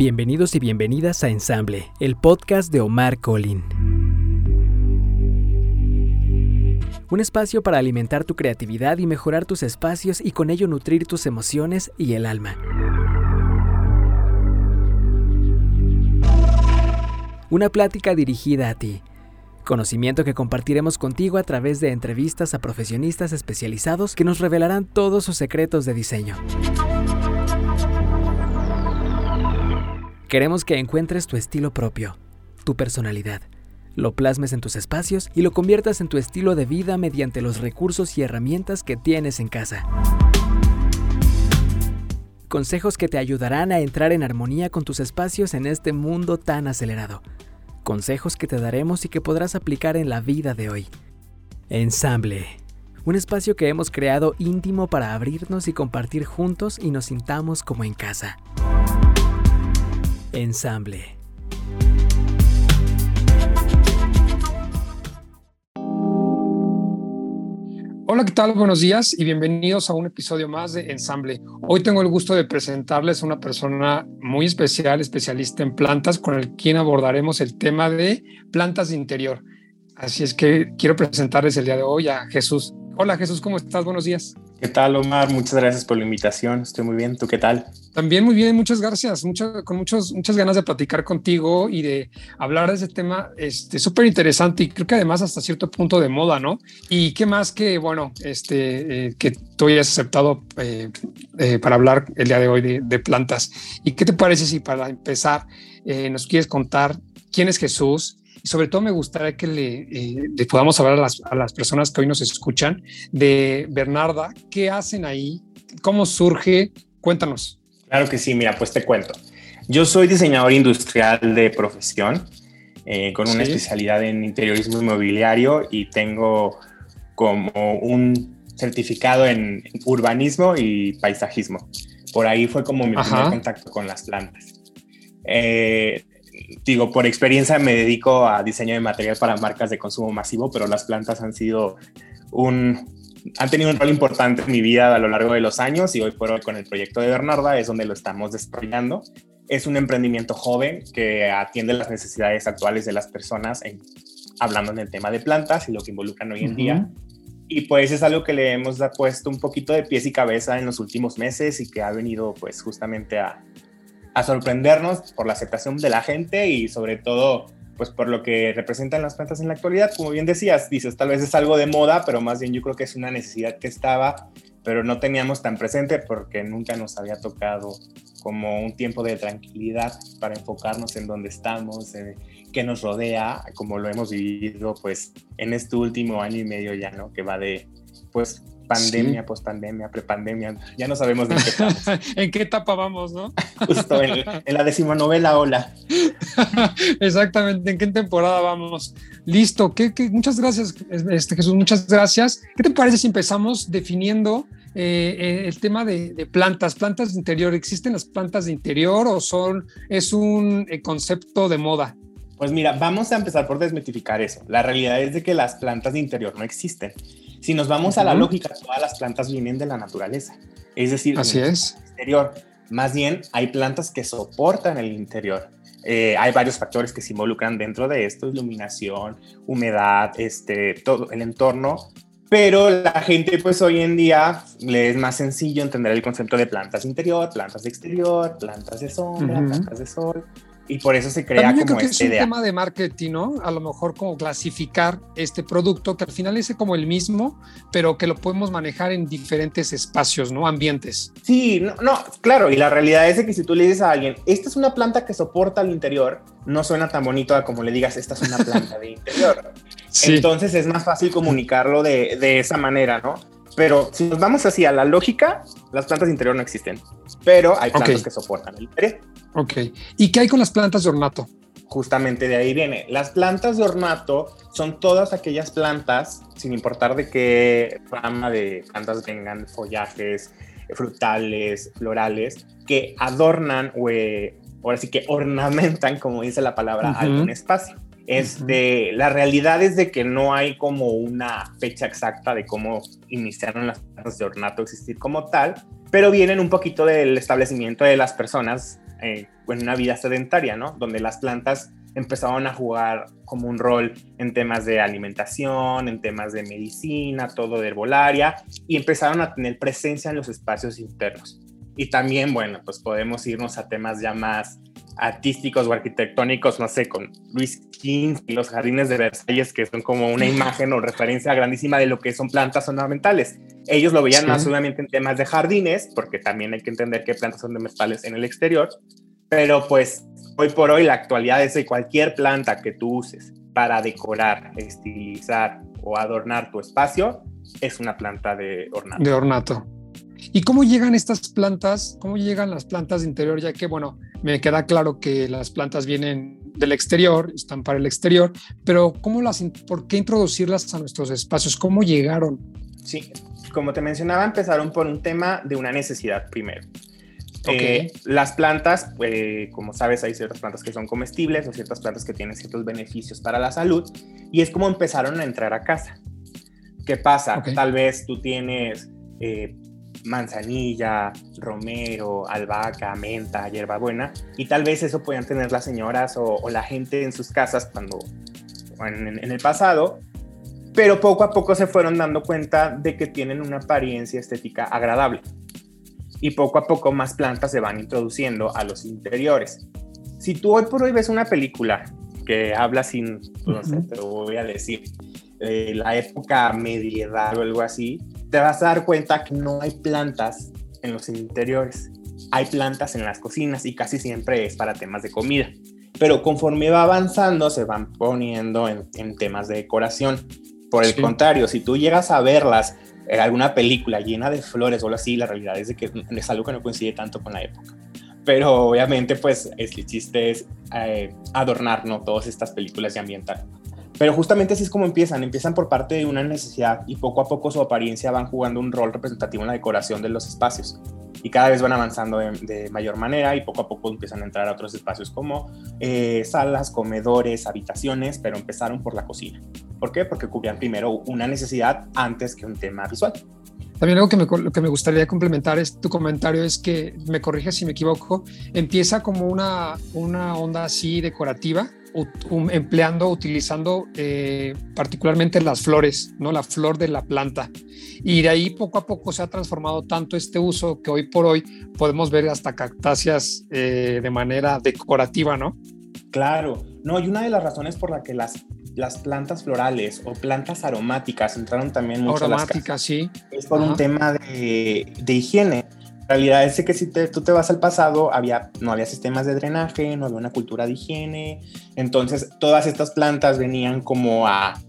Bienvenidos y bienvenidas a Ensamble, el podcast de Omar Colin. Un espacio para alimentar tu creatividad y mejorar tus espacios y con ello nutrir tus emociones y el alma. Una plática dirigida a ti. Conocimiento que compartiremos contigo a través de entrevistas a profesionistas especializados que nos revelarán todos sus secretos de diseño. Queremos que encuentres tu estilo propio, tu personalidad, lo plasmes en tus espacios y lo conviertas en tu estilo de vida mediante los recursos y herramientas que tienes en casa. Consejos que te ayudarán a entrar en armonía con tus espacios en este mundo tan acelerado. Consejos que te daremos y que podrás aplicar en la vida de hoy. Ensamble. Un espacio que hemos creado íntimo para abrirnos y compartir juntos y nos sintamos como en casa. Ensamble. Hola, ¿qué tal? Buenos días y bienvenidos a un episodio más de Ensamble. Hoy tengo el gusto de presentarles a una persona muy especial, especialista en plantas, con el quien abordaremos el tema de plantas de interior. Así es que quiero presentarles el día de hoy a Jesús. Hola Jesús, ¿cómo estás? Buenos días. ¿Qué tal, Omar? Muchas gracias por la invitación. Estoy muy bien. ¿Tú qué tal? También muy bien, muchas gracias. con muchos, muchas ganas de platicar contigo y de hablar de ese tema este, súper interesante y creo que además hasta cierto punto de moda, ¿no? Y qué más que, bueno, este, eh, que tú hayas aceptado eh, eh, para hablar el día de hoy de, de, plantas. ¿Y qué te parece si para empezar nos quieres contar quién es Jesús? Y sobre todo me gustaría que le, eh, podamos hablar a las, a las, personas que hoy nos escuchan de Bernarda, qué hacen ahí, cómo surge, cuéntanos. Claro que sí, mira, pues te cuento. Yo soy diseñador industrial de profesión, eh, con una especialidad en interiorismo inmobiliario y tengo como un certificado en urbanismo y paisajismo. Por ahí fue como mi primer contacto con las plantas. Eh, digo, por experiencia me dedico a diseño de material para marcas de consumo masivo, pero las plantas han sido un, han tenido un rol importante en mi vida a lo largo de los años y hoy por hoy con el proyecto de Bernarda es donde lo estamos desarrollando. Es un emprendimiento joven que atiende las necesidades actuales de las personas en, hablando en el tema de plantas y lo que involucran hoy en día. Y pues es algo que le hemos puesto un poquito de pies y cabeza en los últimos meses y que ha venido pues justamente a, a sorprendernos por la aceptación de la gente y sobre todo pues por lo que representan las plantas en la actualidad. Como bien decías, dices, tal vez es algo de moda, pero más bien yo creo que es una necesidad que estaba, pero no teníamos tan presente porque nunca nos había tocado como un tiempo de tranquilidad para enfocarnos en dónde estamos, en qué nos rodea, como lo hemos vivido pues en este último año y medio ya, ¿no? Que va de pues pandemia, post-pandemia, prepandemia, ya no sabemos de qué estamos. ¿En qué etapa vamos, no? Justo en, la decimonovela ola. Exactamente, ¿en qué temporada vamos? Listo, ¿Qué, muchas gracias, este, Jesús, muchas gracias. ¿Qué te parece si empezamos definiendo eh, eh, el tema de, plantas, plantas de interior? ¿Existen las plantas de interior o son, es un eh, concepto de moda? Pues mira, vamos a empezar por desmitificar eso. La realidad es de que las plantas de interior no existen. Si nos vamos a la lógica, todas las plantas vienen de la naturaleza. Es decir, Así es. exterior. Más bien, hay plantas que soportan el interior. Eh, hay varios factores que se involucran dentro de esto, iluminación, humedad, este, todo el entorno, pero la gente pues hoy en día le es más sencillo entender el concepto de plantas interior, plantas de exterior, plantas de sombra, plantas de sol y por eso se crea También yo creo que es un tema de marketing, ¿no? A lo mejor como clasificar este producto que al final es como el mismo, pero que lo podemos manejar en diferentes espacios, ¿no? Ambientes. Sí, no, no, claro, y la realidad es que si tú le dices a alguien, esta es una planta que soporta el interior, no suena tan bonito a como le digas, esta es una planta de interior. Entonces es más fácil comunicarlo de, de esa manera, ¿no? Pero si nos vamos así a la lógica, las plantas de interior no existen, pero hay plantas que soportan el interior. Ok. ¿Y qué hay con las plantas de ornato? Justamente de ahí viene. Las plantas de ornato son todas aquellas plantas, sin importar de qué rama de plantas vengan, follajes, frutales, florales, que adornan o eh, ahora sí que ornamentan, como dice la palabra, algún espacio. Este, La realidad es de que no hay como una fecha exacta de cómo iniciaron las plantas de ornato a existir como tal, pero vienen un poquito del establecimiento de las personas eh, en una vida sedentaria, ¿no? Donde las plantas empezaron a jugar como un rol en temas de alimentación, en temas de medicina, todo de herbolaria, y empezaron a tener presencia en los espacios internos. Y también, bueno, pues podemos irnos a temas ya más artísticos o arquitectónicos, no sé, con Luis King y los jardines de Versalles, que son como una imagen o referencia grandísima de lo que son plantas ornamentales. Ellos lo veían más obviamente en temas de jardines, porque también hay que entender qué plantas ornamentales en el exterior, pero pues hoy por hoy la actualidad es de cualquier planta que tú uses para decorar, estilizar o adornar tu espacio, es una planta de ornato. De ornato. ¿Y cómo llegan estas plantas? ¿Cómo llegan las plantas de interior? Ya que, bueno, me queda claro que las plantas vienen del exterior, están para el exterior, pero ¿cómo las, ¿por qué introducirlas a nuestros espacios? ¿Cómo llegaron? Sí, como te mencionaba, empezaron por un tema de una necesidad primero. Eh, las plantas, eh, como sabes, hay ciertas plantas que son comestibles o ciertas plantas que tienen ciertos beneficios para la salud y es como empezaron a entrar a casa. ¿Qué pasa? Tal vez tú tienes eh, manzanilla, romero, albahaca, menta, hierbabuena, y tal vez eso podían tener las señoras o, la gente en sus casas cuando en, en, el pasado, pero poco a poco se fueron dando cuenta de que tienen una apariencia estética agradable. Y poco a poco más plantas se van introduciendo a los interiores. Si tú hoy por hoy ves una película que habla sin, no sé, te voy a decir, eh, la época medieval o algo así, te vas a dar cuenta que no hay plantas en los interiores. Hay plantas en las cocinas y casi siempre es para temas de comida. Pero conforme va avanzando, se van poniendo en, temas de decoración. Por el contrario, si tú llegas a verlas en alguna película llena de flores o algo así, la realidad es de que es algo que no coincide tanto con la época. Pero obviamente, pues, el chiste es eh, adornar ¿no? todas estas películas de ambiental. Pero justamente así es como empiezan, empiezan por parte de una necesidad y poco a poco su apariencia van jugando un rol representativo en la decoración de los espacios. Y cada vez van avanzando de, mayor manera y poco a poco empiezan a entrar a otros espacios como eh, salas, comedores, habitaciones, pero empezaron por la cocina. ¿Por qué? Porque cubrían primero una necesidad antes que un tema visual. También algo que me, lo que me gustaría complementar es tu comentario es que, me corriges si me equivoco, empieza como una, una onda así decorativa empleando, utilizando eh, particularmente las flores, ¿no? La flor de la planta. Y de ahí poco a poco se ha transformado tanto este uso que hoy por hoy podemos ver hasta cactáceas eh, de manera decorativa, ¿no? Claro, no, y una de las razones por la que las, las plantas florales o plantas aromáticas entraron también mucho aromáticas, sí. Es por un tema de, de higiene realidad es que si tú te vas al pasado, había, no había sistemas de drenaje, no había una cultura de higiene, entonces todas estas plantas venían como a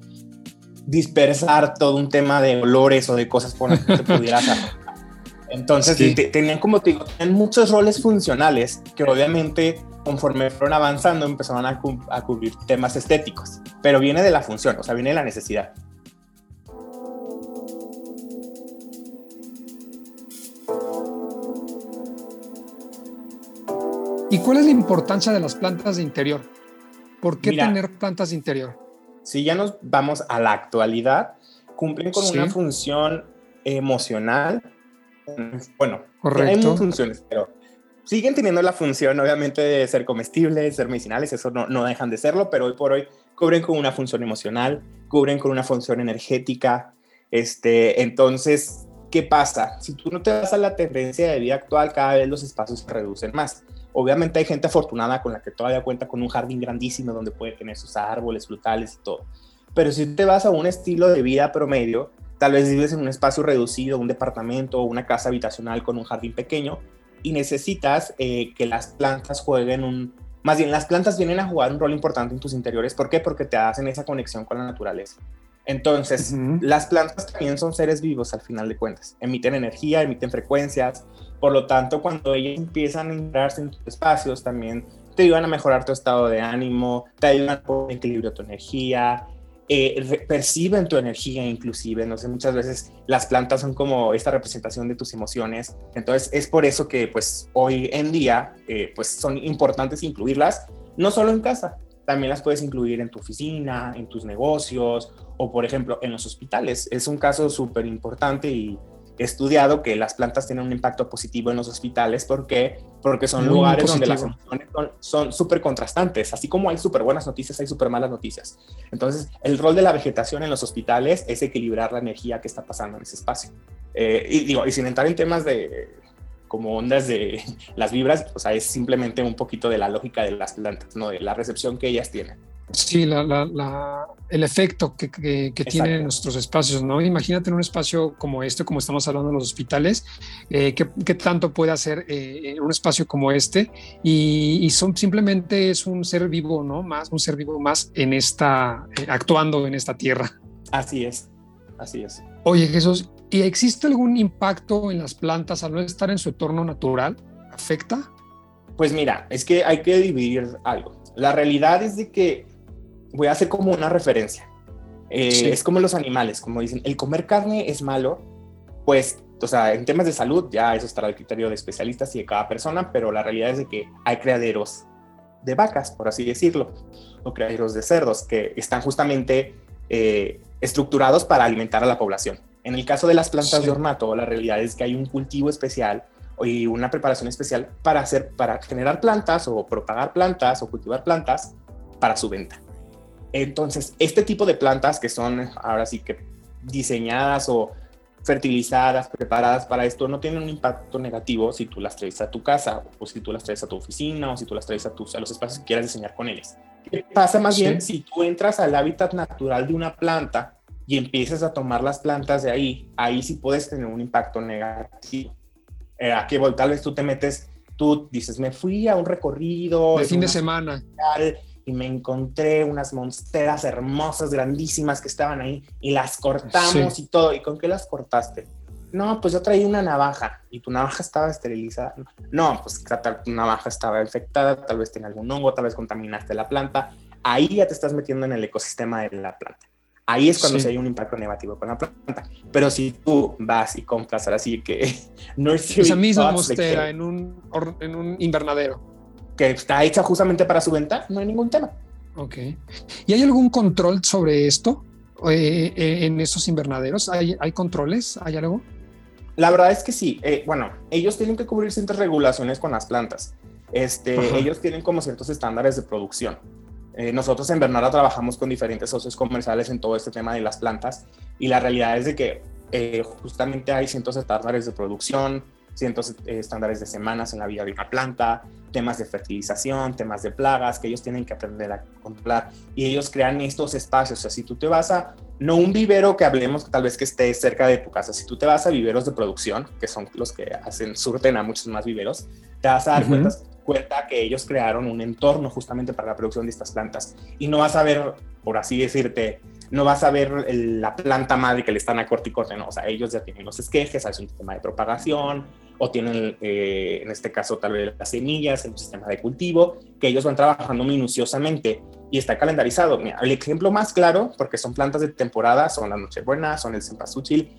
dispersar todo un tema de olores o de cosas por las que se pudiera hacer. Entonces tenían como te digo, tenían muchos roles funcionales que obviamente conforme fueron avanzando empezaban a, a cubrir temas estéticos, pero viene de la función, o sea, viene de la necesidad. ¿Y cuál es la importancia de las plantas de interior? ¿Por qué tener plantas de interior? Si ya nos vamos a la actualidad, cumplen con una función emocional. Bueno, hay funciones, pero siguen teniendo la función, obviamente, de ser comestibles, ser medicinales, eso no, no dejan de serlo, pero hoy por hoy cubren con una función emocional, cubren con una función energética. Este, entonces, ¿qué pasa? Si tú no te vas a la tendencia de vida actual, cada vez los espacios se reducen más. Obviamente hay gente afortunada con la que todavía cuenta con un jardín grandísimo donde puede tener sus árboles frutales y todo. Pero si te vas a un estilo de vida promedio, tal vez vives en un espacio reducido, un departamento o una casa habitacional con un jardín pequeño y necesitas eh, que las plantas jueguen un... Más bien, las plantas vienen a jugar un rol importante en tus interiores. ¿Por qué? Porque te hacen esa conexión con la naturaleza. Entonces, las plantas también son seres vivos al final de cuentas. Emiten energía, emiten frecuencias, por lo tanto, cuando ellos empiezan a entrarse en tus espacios, también te ayudan a mejorar tu estado de ánimo, te ayudan a equilibrio tu energía, eh, perciben tu energía inclusive, no sé, muchas veces las plantas son como esta representación de tus emociones, entonces es por eso que pues hoy en día eh, pues son importantes incluirlas, no solo en casa, también las puedes incluir en tu oficina, en tus negocios o por ejemplo en los hospitales, es un caso súper importante y estudiado que las plantas tienen un impacto positivo en los hospitales porque porque son lugares donde las emociones son súper contrastantes, así como hay súper buenas noticias, hay súper malas noticias. Entonces, el rol de la vegetación en los hospitales es equilibrar la energía que está pasando en ese espacio. Eh, y digo, y sin entrar en temas de como ondas de las vibras, o sea, es simplemente un poquito de la lógica de las plantas, ¿no? De la recepción que ellas tienen. Sí, el efecto que, que, tienen nuestros espacios, ¿no? Imagínate en un espacio como este, como estamos hablando en los hospitales, eh, ¿qué, tanto puede hacer eh, un espacio como este? Y, son, simplemente es un ser vivo, ¿no? Más, un ser vivo más en esta, eh, actuando en esta tierra. Así es, así es. Oye Jesús, ¿y existe algún impacto en las plantas al no estar en su entorno natural? ¿Afecta? Pues mira, es que hay que dividir algo. La realidad es de que voy a hacer como una referencia. Eh, es como los animales, como dicen, el comer carne es malo, pues, o sea, en temas de salud ya eso estará al criterio de especialistas y de cada persona, pero la realidad es de que hay criaderos de vacas, por así decirlo, o criaderos de cerdos que están justamente eh, estructurados para alimentar a la población. En el caso de las plantas de ornato, la realidad es que hay un cultivo especial y una preparación especial para hacer, para generar plantas o propagar plantas o cultivar plantas para su venta. Entonces, este tipo de plantas que son ahora sí que diseñadas o fertilizadas, preparadas para esto, no tienen un impacto negativo si tú las traes a tu casa o si tú las traes a tu oficina o si tú las traes a, tus, a los espacios que quieras diseñar con ellas. ¿Qué pasa más bien si tú entras al hábitat natural de una planta y empiezas a tomar las plantas de ahí? Ahí sí puedes tener un impacto negativo. Eh, a que tal vez tú te metes, tú dices, me fui a un recorrido. De fin de semana y me encontré unas monsteras hermosas, grandísimas que estaban ahí y las cortamos y todo. ¿Y con qué las cortaste? No, pues yo traía una navaja y tu navaja estaba esterilizada. No, pues tu navaja estaba infectada, tal vez tenía algún hongo, tal vez contaminaste la planta. Ahí ya te estás metiendo en el ecosistema de la planta. Ahí es cuando se hay un impacto negativo con la planta. Pero si tú vas y compras así que no es Esa misma monstera en un, en un invernadero que está hecha justamente para su venta, no hay ningún tema. Ok. ¿Y hay algún control sobre esto eh, eh, en esos invernaderos? ¿Hay, ¿Hay, controles? ¿Hay algo? La verdad es que sí. Eh, bueno, ellos tienen que cubrir ciertas regulaciones con las plantas. Este, ellos tienen como ciertos estándares de producción. nosotros en Bernarda trabajamos con diferentes socios comerciales en todo este tema de las plantas y la realidad es de que justamente hay ciertos estándares de producción, cientos eh, estándares de semanas en la vida de una planta, temas de fertilización, temas de plagas que ellos tienen que aprender a controlar. Y ellos crean estos espacios. O sea, si tú te vas a, no un vivero que hablemos tal vez que esté cerca de tu casa, si tú te vas a viveros de producción, que son los que hacen, surten a muchos más viveros, te vas a dar cuenta, cuenta que ellos crearon un entorno justamente para la producción de estas plantas. Y no vas a ver, por así decirte, no vas a ver la planta madre que le están a corte y corte, no, o sea, ellos ya tienen los esquejes, hay un sistema de propagación, o tienen, eh, en este caso, tal vez las semillas, un sistema de cultivo, que ellos van trabajando minuciosamente y está calendarizado. Mira, el ejemplo más claro, porque son plantas de temporada, son la Nochebuena, son el cempasúchil,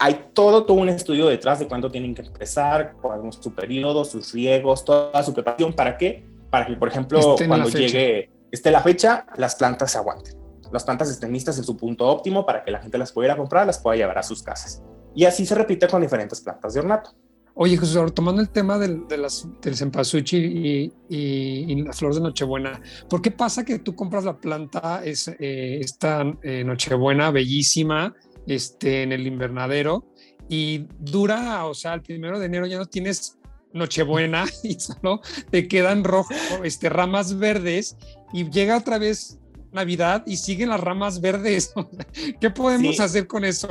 hay todo, todo un estudio detrás de cuándo tienen que empezar, cuál es su periodo, sus riegos, toda su preparación. ¿Para qué? Para que, por ejemplo, cuando llegue, esté la fecha, las plantas se aguanten las plantas estén listas en su punto óptimo para que la gente las pueda comprar, las pueda llevar a sus casas. Y así se repite con diferentes plantas de ornato. Oye, Jesús, tomando el tema del, de las, del cempasúchil y, las flores de Nochebuena, ¿por qué pasa que tú compras la planta, es, eh, esta eh, Nochebuena bellísima, este, en el invernadero y dura, o sea, el primero de enero ya no tienes Nochebuena y solo te quedan rojo, este, ramas verdes y llega otra vez Navidad y siguen las ramas verdes. ¿Qué podemos hacer con eso?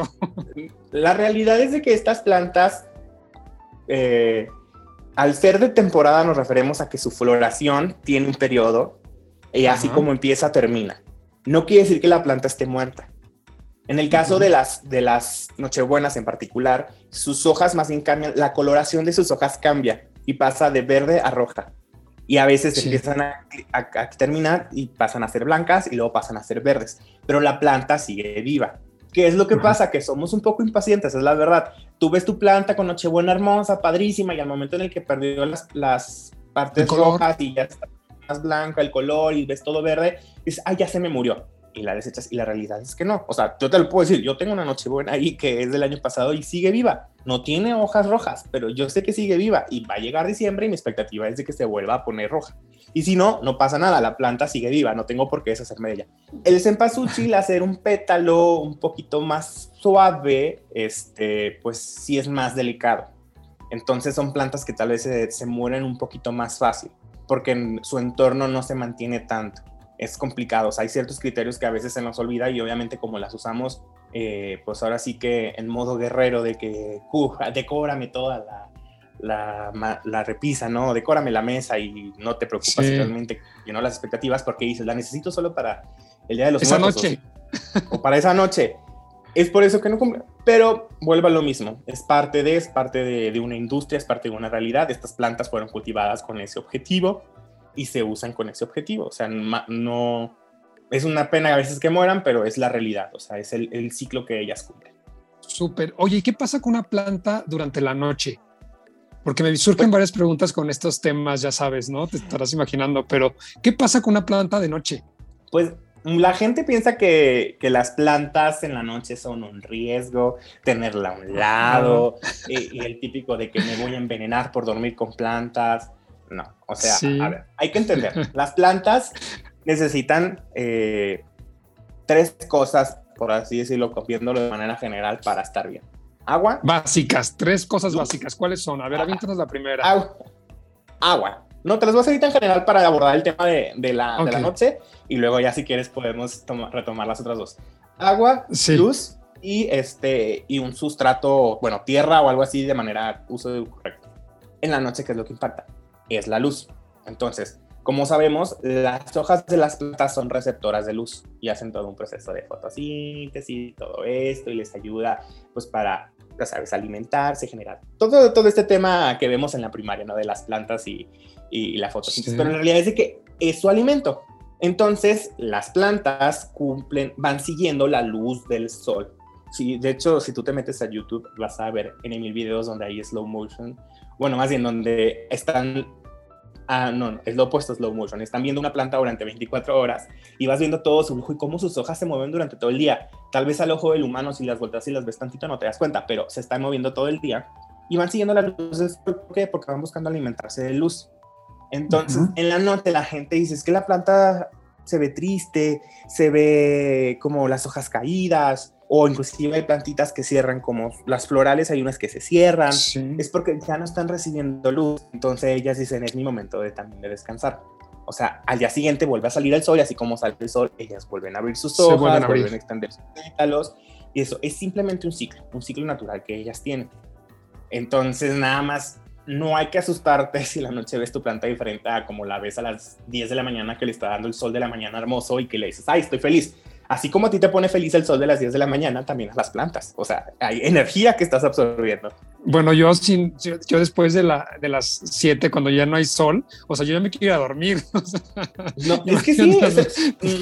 La realidad es de que estas plantas, eh, al ser de temporada, nos referimos a que su floración tiene un periodo y así como empieza, termina. No quiere decir que la planta esté muerta. En el caso de, las, de las Nochebuenas en particular, sus hojas más bien cambian, la coloración de sus hojas cambia y pasa de verde a roja y a veces empiezan a, terminar y pasan a ser blancas y luego pasan a ser verdes, pero la planta sigue viva. ¿Qué es lo que pasa? Que somos un poco impacientes, es la verdad. Tú ves tu planta con Nochebuena hermosa, padrísima, y al momento en el que perdió las, las partes rojas y ya está más blanca el color y ves todo verde, dices, ay, ya se me murió. Y la desechas y la realidad es que no. O sea, yo te lo puedo decir, yo tengo una Nochebuena ahí que es del año pasado y sigue viva. No tiene hojas rojas, pero yo sé que sigue viva y va a llegar diciembre y mi expectativa es de que se vuelva a poner roja. Y si no, no pasa nada, la planta sigue viva, no tengo por qué deshacerme de ella. El cempasúchil, hacer un pétalo un poquito más suave, este, pues sí es más delicado. Entonces son plantas que tal vez se, se mueren un poquito más fácil, porque en su entorno no se mantiene tanto es complicado. O sea, hay ciertos criterios que a veces se nos olvida y obviamente como las usamos, eh, pues ahora sí que en modo guerrero de que, uh, decórame toda la, la, repisa, ¿no? Decórame la mesa y no te preocupas realmente llenó las expectativas porque dices, la necesito solo para el Día de los esa noche. O, para esa noche. Es por eso que no cumple. Pero vuelva a lo mismo. Es parte de, es parte de, de una industria, es parte de una realidad. Estas plantas fueron cultivadas con ese objetivo y se usan con ese objetivo. O sea, no, es una pena a veces que mueran, pero es la realidad, o sea, es el, ciclo que ellas cumplen. Súper. Oye, ¿y qué pasa con una planta durante la noche? Porque me surgen pues varias preguntas con estos temas, ya sabes, ¿no? Te estarás imaginando, pero ¿qué pasa con una planta de noche? Pues la gente piensa que, que, las plantas en la noche son un riesgo, tenerla a un lado, y, y, el típico de que me voy a envenenar por dormir con plantas. No, o sea, a ver, hay que entender, las plantas necesitan eh, tres cosas, por así decirlo, viéndolo de manera general para estar bien. Agua. Básicas, tres cosas básicas. ¿Cuáles son? A ver, aviéntanos la primera. Agua. Agua. No, te las voy a hacer en general para abordar el tema de, la, noche y luego ya si quieres podemos retomar las otras dos. Agua, luz y, este, y un sustrato, bueno, tierra o algo así de manera uso correcto. En la noche, ¿qué es lo que impacta? Es la luz. Entonces, como sabemos, las hojas de las plantas son receptoras de luz y hacen todo un proceso de fotosíntesis, todo esto, y les ayuda, pues, para, ya sabes, alimentarse, generar todo, todo este tema que vemos en la primaria, ¿no? De las plantas y, y la fotosíntesis. Pero en realidad es de que es su alimento. Entonces, las plantas cumplen, van siguiendo la luz del sol. Sí, de hecho, si tú te metes a YouTube, vas a ver en mil videos donde hay slow motion. Bueno, más bien donde están Ah, no, es lo opuesto, slow motion. Están viendo una planta durante 24 horas y vas viendo todo su flujo y cómo sus hojas se mueven durante todo el día. Tal vez al ojo del humano, si las vueltas y las ves tantito, no te das cuenta, pero se están moviendo todo el día y van siguiendo las luces. ¿Por qué? Porque van buscando alimentarse de luz. Entonces, en la noche la gente dice, es que la planta se ve triste, se ve como las hojas caídas, o inclusive hay plantitas que cierran como las florales, hay unas que se cierran, es porque ya no están recibiendo luz, entonces ellas dicen es mi momento de también de descansar. O sea, al día siguiente vuelve a salir el sol y así como sale el sol, ellas vuelven a abrir sus hojas, vuelven a, vuelven a extender sus pétalos y eso es simplemente un ciclo, un ciclo natural que ellas tienen. Entonces, nada más no hay que asustarte si la noche ves tu planta diferente a como la ves a las 10 de la mañana que le está dando el sol de la mañana hermoso y que le dices, ay, estoy feliz así como a ti te pone feliz el sol de las 10 de la mañana, también a las plantas. O sea, hay energía que estás absorbiendo. Bueno, yo, sin, yo después de, la, de las 7, cuando ya no hay sol, o sea, yo ya me quiero ir a dormir. no, es que sí,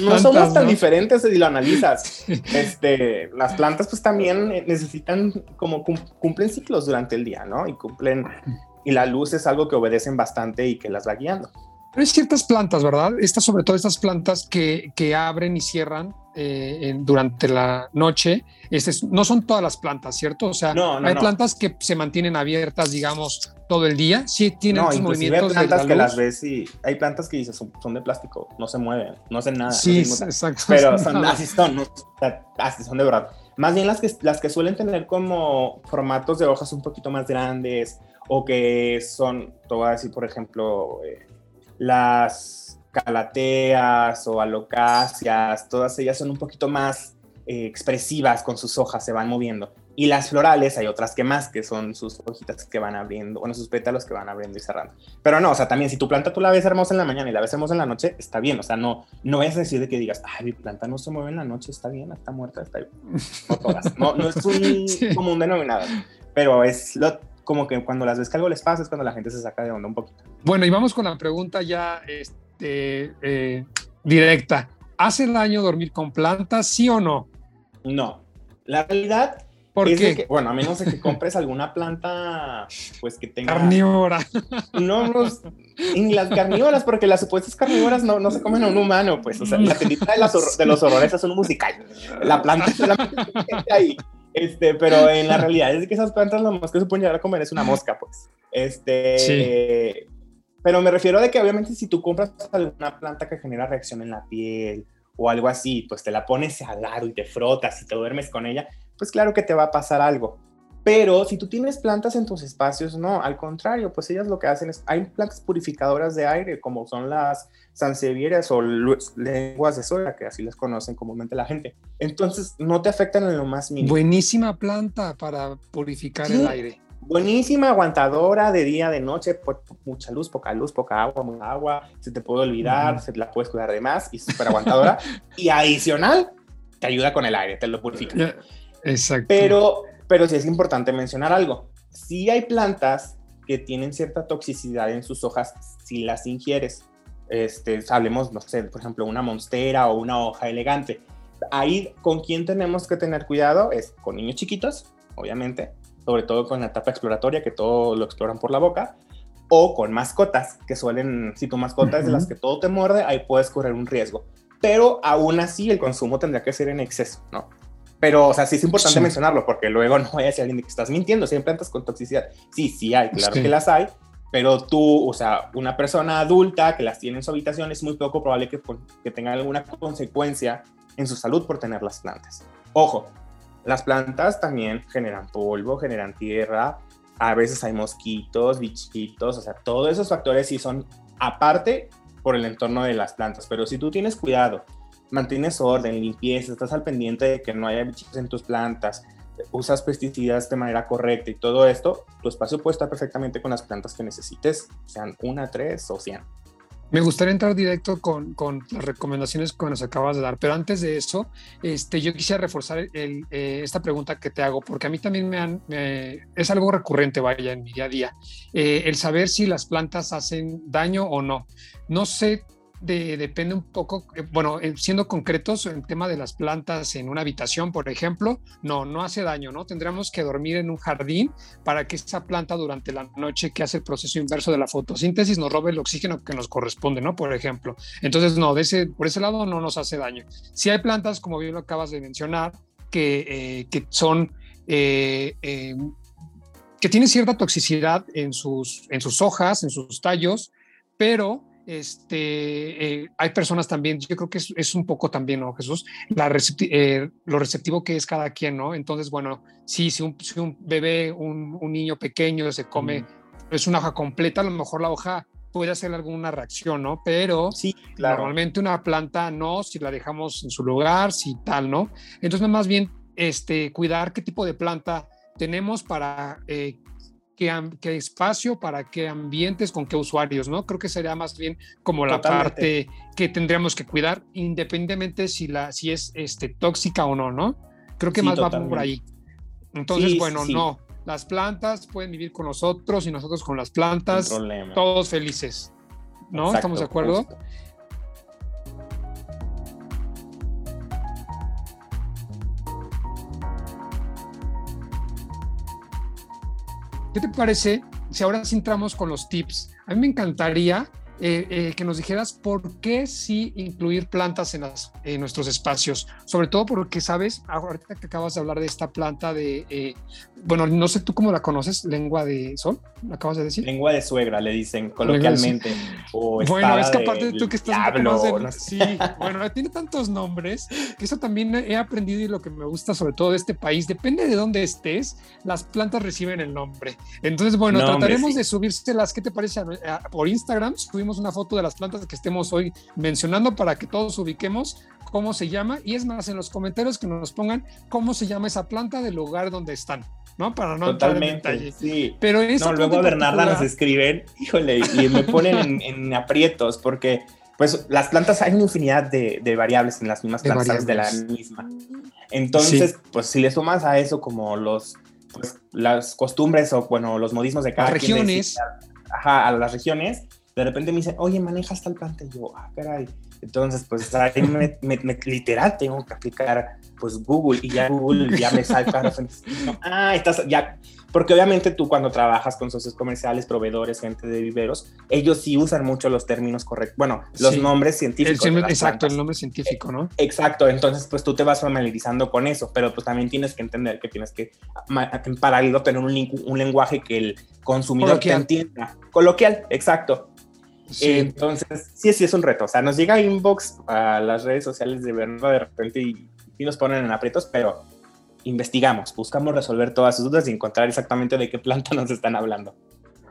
no somos tan diferentes si lo analizas. Este, las plantas pues también necesitan, como cumplen ciclos durante el día, ¿no? Y cumplen, y la luz es algo que obedecen bastante y que las va guiando. Pero hay ciertas plantas, ¿verdad? Estas, sobre todo estas plantas que, que abren y cierran eh, durante la noche. Este no son todas las plantas, ¿cierto? O sea, hay plantas que se mantienen abiertas, digamos, todo el día. Sí, tienen no, movimientos. Hay plantas que las ves y hay plantas que dices son, de plástico, no se mueven, no hacen nada. Sí, exacto. Pero son, así son, así son de verdad. Más bien las que, las que suelen tener como formatos de hojas un poquito más grandes o que son, te voy a decir, por ejemplo, eh, las calateas o alocacias, todas ellas son un poquito más eh, expresivas con sus hojas, se van moviendo. Y las florales, hay otras que más, que son sus hojitas que van abriendo, bueno, sus pétalos que van abriendo y cerrando. Pero no, o sea, también si tu planta tú la ves hermosa en la mañana y la ves hermosa en la noche, está bien. O sea, no, no es decir de que digas, ay, mi planta no se mueve en la noche, está bien, está muerta, está bien. No todas. No, no es un común denominador. Pero es lo, como que cuando las ves que algo les pasa es cuando la gente se saca de onda un poquito. Bueno, y vamos con la pregunta ya este, eh, directa. ¿Hace daño dormir con plantas, sí o no? No. La realidad porque bueno, a menos de que compres alguna planta, pues que tenga... Carnívora. No, no, ni las carnívoras, porque las supuestas carnívoras no, no se comen a un humano, pues, o sea, la tendita de, de los horrores es un musical. La planta solamente ahí. Este, pero en la realidad es que esas plantas lo más que se pueden llegar a comer es una mosca, pues. Este, sí. pero me refiero a que obviamente si tú compras alguna planta que genera reacción en la piel o algo así, pues te la pones al lado y te frotas y te duermes con ella, pues claro que te va a pasar algo. Pero si tú tienes plantas en tus espacios, no, al contrario, pues ellas lo que hacen es, hay plantas purificadoras de aire, como son las sansevieras o lenguas de soya, que así les conocen comúnmente la gente. Entonces, no te afectan en lo más mínimo. Buenísima planta para purificar el aire. Buenísima, aguantadora de día, de noche, mucha luz, poca luz, poca agua, mucha agua, se te puede olvidar, se la puedes cuidar de más y súper aguantadora. y adicional, te ayuda con el aire, te lo purifica. Exacto. Pero, pero sí es importante mencionar algo. Si hay plantas que tienen cierta toxicidad en sus hojas si las ingieres. Este, hablemos, no sé, por ejemplo, una monstera o una hoja elegante. Ahí con quién tenemos que tener cuidado es con niños chiquitos, obviamente, sobre todo con la etapa exploratoria, que todo lo exploran por la boca, o con mascotas, que suelen, si tu mascota es de las que todo te muerde, ahí puedes correr un riesgo. Pero aún así el consumo tendría que ser en exceso, ¿no? Pero, o sea, sí es importante mencionarlo porque luego no vaya a decir alguien que estás mintiendo, si hay plantas con toxicidad. Sí, sí hay, claro que las hay, pero tú, o sea, una persona adulta que las tiene en su habitación es muy poco probable que, que tenga alguna consecuencia en su salud por tener las plantas. Ojo, las plantas también generan polvo, generan tierra, a veces hay mosquitos, bichitos, o sea, todos esos factores sí son aparte por el entorno de las plantas, pero si tú tienes cuidado mantienes orden, limpieza, estás al pendiente de que no haya bichos en tus plantas, usas pesticidas de manera correcta y todo esto, tu espacio puede estar perfectamente con las plantas que necesites, sean una, tres o cien. Me gustaría entrar directo con, con, las recomendaciones que nos acabas de dar, pero antes de eso, este, yo quisiera reforzar eh, esta pregunta que te hago, porque a mí también me, han, es algo recurrente, vaya, en mi día a día, eh, el saber si las plantas hacen daño o no. No sé depende un poco, eh, bueno, eh, siendo concretos en tema de las plantas en una habitación, por ejemplo, no, no hace daño, ¿no? Tendríamos que dormir en un jardín para que esa planta durante la noche que hace el proceso inverso de la fotosíntesis nos robe el oxígeno que nos corresponde, ¿no? Por ejemplo. Entonces, no, ese, por ese lado no nos hace daño. Si hay plantas, como bien lo acabas de mencionar, que, eh, que son... Em, que tienen cierta toxicidad en sus, en sus hojas, en sus tallos, pero este, eh, hay personas también, yo creo que es, un poco también, ¿no, Jesús? La eh, lo receptivo que es cada quien, ¿no? Entonces, bueno, sí, si un, si un bebé, un, niño pequeño se come, es una hoja completa, a lo mejor la hoja puede hacer alguna reacción, ¿no? Pero sí, normalmente una planta no, si la dejamos en su lugar, si tal, ¿no? Entonces, más bien, este, cuidar qué tipo de planta tenemos para eh, qué, espacio, para qué ambientes, con qué usuarios, ¿no? Creo que sería más bien como la parte que tendríamos que cuidar, independientemente si, la, si es este, tóxica o no, ¿no? Creo que más va por ahí. Entonces, bueno, no. Las plantas pueden vivir con nosotros y nosotros con las plantas, todos felices. ¿No? ¿Estamos de acuerdo? ¿Qué te parece si ahora sí entramos con los tips? A mí me encantaría eh, eh, que nos dijeras por qué sí incluir plantas en, en, nuestros espacios, sobre todo porque, sabes, ahorita que acabas de hablar de esta planta de, eh, bueno, no sé tú cómo la conoces, lengua de sol, ¿la acabas de decir? Lengua de suegra, le dicen coloquialmente. bueno, es que aparte tú que estás diablo, Sí, bueno, tiene tantos nombres que eso también he aprendido y lo que me gusta sobre todo de este país, depende de dónde estés, las plantas reciben el nombre. Entonces, bueno, trataremos de subírselas, ¿qué te parece? por Instagram, subimos una foto de las plantas que estemos hoy mencionando para que todos ubiquemos cómo se llama. Y es más, en los comentarios que nos pongan cómo se llama esa planta del lugar donde están. ¿no? Para no Totalmente, en sí. Pero no, luego Bernarda nos escriben, híjole, y me ponen en, aprietos porque pues las plantas hay una infinidad de, variables en las mismas plantas de la misma. Entonces, pues si le sumas a eso como los pues, las costumbres o bueno, los modismos de cada regiones, ajá, a las regiones, de repente me dicen, oye, manejas tal planta. Y yo, ah, caray. Entonces, pues ahí me, literal tengo que aplicar pues Google y ya Google ya me salta. ah, estás ya. Porque obviamente tú cuando trabajas con socios comerciales, proveedores, gente de viveros, ellos sí usan mucho los términos correctos, bueno, los nombres científicos. exacto, el nombre científico, ¿no? Exacto, entonces pues tú te vas familiarizando con eso, pero pues también tienes que entender que tienes que en paralelo tener un, un lenguaje que el consumidor te entienda. Coloquial, exacto. Entonces, sí, sí es un reto. O sea, nos llega inbox a las redes sociales de verdad de repente y, y nos ponen en aprietos, pero investigamos, buscamos resolver todas sus dudas y encontrar exactamente de qué planta nos están hablando.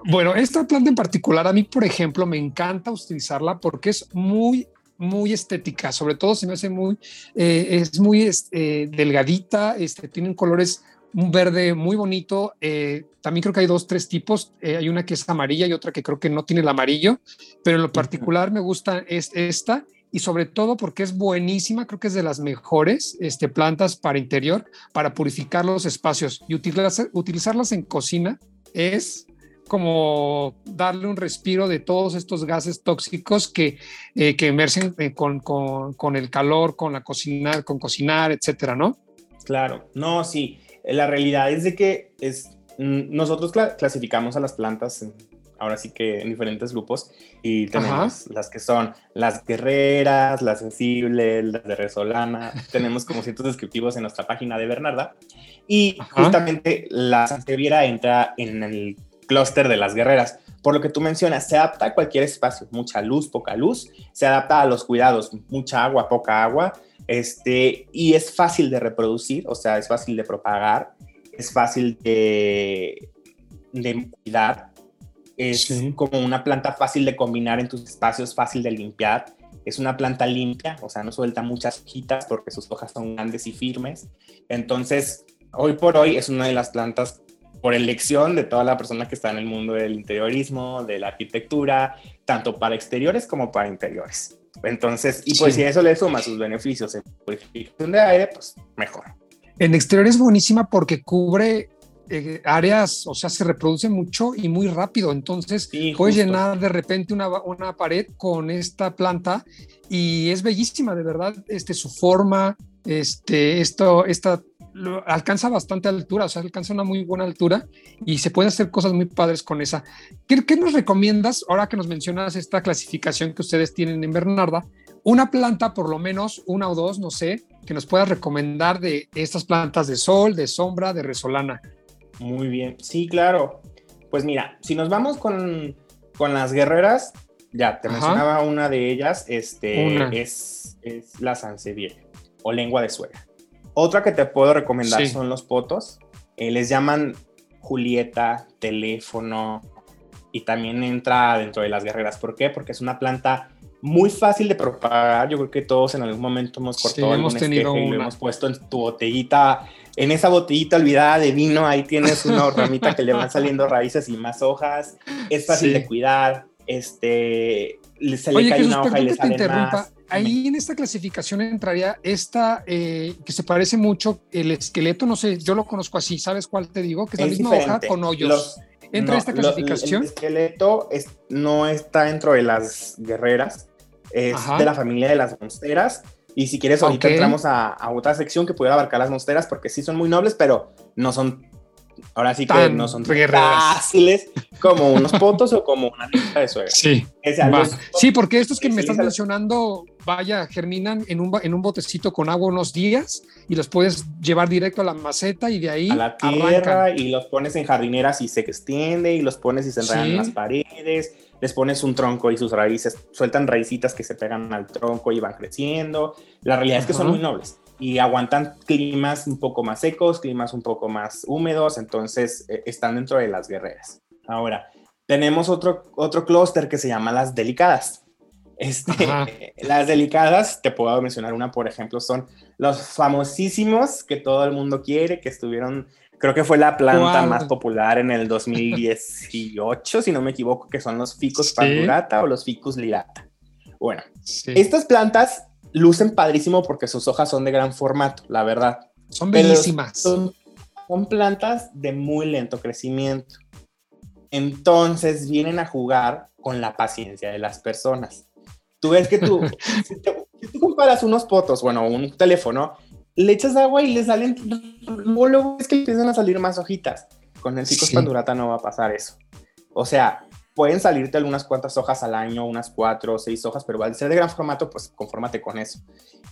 Bueno, esta planta en particular, a mí, por ejemplo, me encanta utilizarla porque es muy, muy estética. Sobre todo se me hace muy, eh, es muy eh, delgadita, este, tienen colores un verde muy bonito. Eh, también creo que hay dos, tres tipos. hay una que es amarilla y otra que creo que no tiene el amarillo, pero en lo particular me gusta es esta y sobre todo porque es buenísima, creo que es de las mejores este, plantas para interior, para purificar los espacios y utilizarlas en cocina es como darle un respiro de todos estos gases tóxicos que, eh, que emergen eh, con, con, con, el calor, con la cocina, con cocinar, etcétera, ¿no? Claro, no, sí. La realidad es de que es, mm, nosotros clasificamos a las plantas en ahora sí que en diferentes grupos y tenemos las que son las guerreras, las sensibles, las de resolana, tenemos como ciertos descriptivos en nuestra página de Bernarda. Y justamente la Sanseviera entra en el clúster de las guerreras. Por lo que tú mencionas, se adapta a cualquier espacio, mucha luz, poca luz, se adapta a los cuidados, mucha agua, poca agua, este, y es fácil de reproducir, o sea, es fácil de propagar, es fácil de, de cuidar, es como una planta fácil de combinar en tus espacios, fácil de limpiar. Es una planta limpia, o sea, no suelta muchas hojitas porque sus hojas son grandes y firmes. Entonces, hoy por hoy es una de las plantas por elección de toda la persona que está en el mundo del interiorismo, de la arquitectura, tanto para exteriores como para interiores. Entonces, y pues si eso le suma sus beneficios en purificación de aire, pues mejor. En exterior es buenísima porque cubre eh, áreas, o sea, se reproduce mucho y muy rápido. Entonces, puedes llenar de repente una, una, pared con esta planta y es bellísima, de verdad. Este, su forma, este, esto, esta, alcanza bastante altura, o sea, alcanza una muy buena altura y se pueden hacer cosas muy padres con esa. ¿Qué, qué nos recomiendas ahora que nos mencionas esta clasificación que ustedes tienen en Bernarda? Una planta, por lo menos una o dos, no sé, que nos puedas recomendar de estas plantas de sol, de sombra, de resolana. Muy bien, sí, claro. Pues mira, si nos vamos con, con las guerreras, ya te mencionaba una de ellas, este, Es, es la Sansevieria o lengua de suegra. Otra que te puedo recomendar son los potos. Eh, les llaman Julieta, teléfono, y también entra dentro de las guerreras. ¿Por qué? Porque es una planta muy fácil de propagar. Yo creo que todos en algún momento hemos cortado sí, hemos tenido y lo hemos puesto en tu botellita en esa botellita olvidada de vino, ahí tienes una ramita que le van saliendo raíces y más hojas. Es fácil de cuidar. Este, se le cae una hoja y le sale más. Ahí en esta clasificación entraría esta eh, que se parece mucho el esqueleto, no sé, yo lo conozco así, ¿sabes cuál te digo? Que es, la misma hoja con hoyos. ¿Entra esta clasificación? el esqueleto no está dentro de las guerreras, es de la familia de las monsteras y si quieres, ahorita entramos a, otra sección que pudiera abarcar las monsteras, porque sí son muy nobles, pero no son, ahora sí que no son fáciles como unos potos o como una lista de suegra. Sí, sí, porque estos que me estás mencionando, vaya, germinan en un, en un botecito con agua unos días y los puedes llevar directo a la maceta y de ahí a la tierra y los pones en jardineras y se extiende y los pones y se enredan en las paredes les pones un tronco y sus raíces sueltan raicitas que se pegan al tronco y van creciendo. La realidad es que son muy nobles y aguantan climas un poco más secos, climas un poco más húmedos, entonces eh, están dentro de las guerreras. Ahora, tenemos otro, otro clúster que se llama las delicadas. Este, las delicadas, te puedo mencionar una, por ejemplo, son los famosísimos que todo el mundo quiere, que estuvieron Creo que fue la planta más popular en el 2018, si no me equivoco, que son los ficus pandurata o los ficus lirata. Bueno, estas plantas lucen padrísimo porque sus hojas son de gran formato, la verdad. Son bellísimas. Son, plantas de muy lento crecimiento. Entonces vienen a jugar con la paciencia de las personas. Tú ves que tú, si, tú comparas unos fotos, bueno, un teléfono, le echas agua y le salen, luego, es que empiezan a salir más hojitas. Con el Cicos Pandurata no va a pasar eso. O sea, pueden salirte algunas cuantas hojas al año, unas cuatro o seis hojas, pero al ser de gran formato, pues confórmate con eso.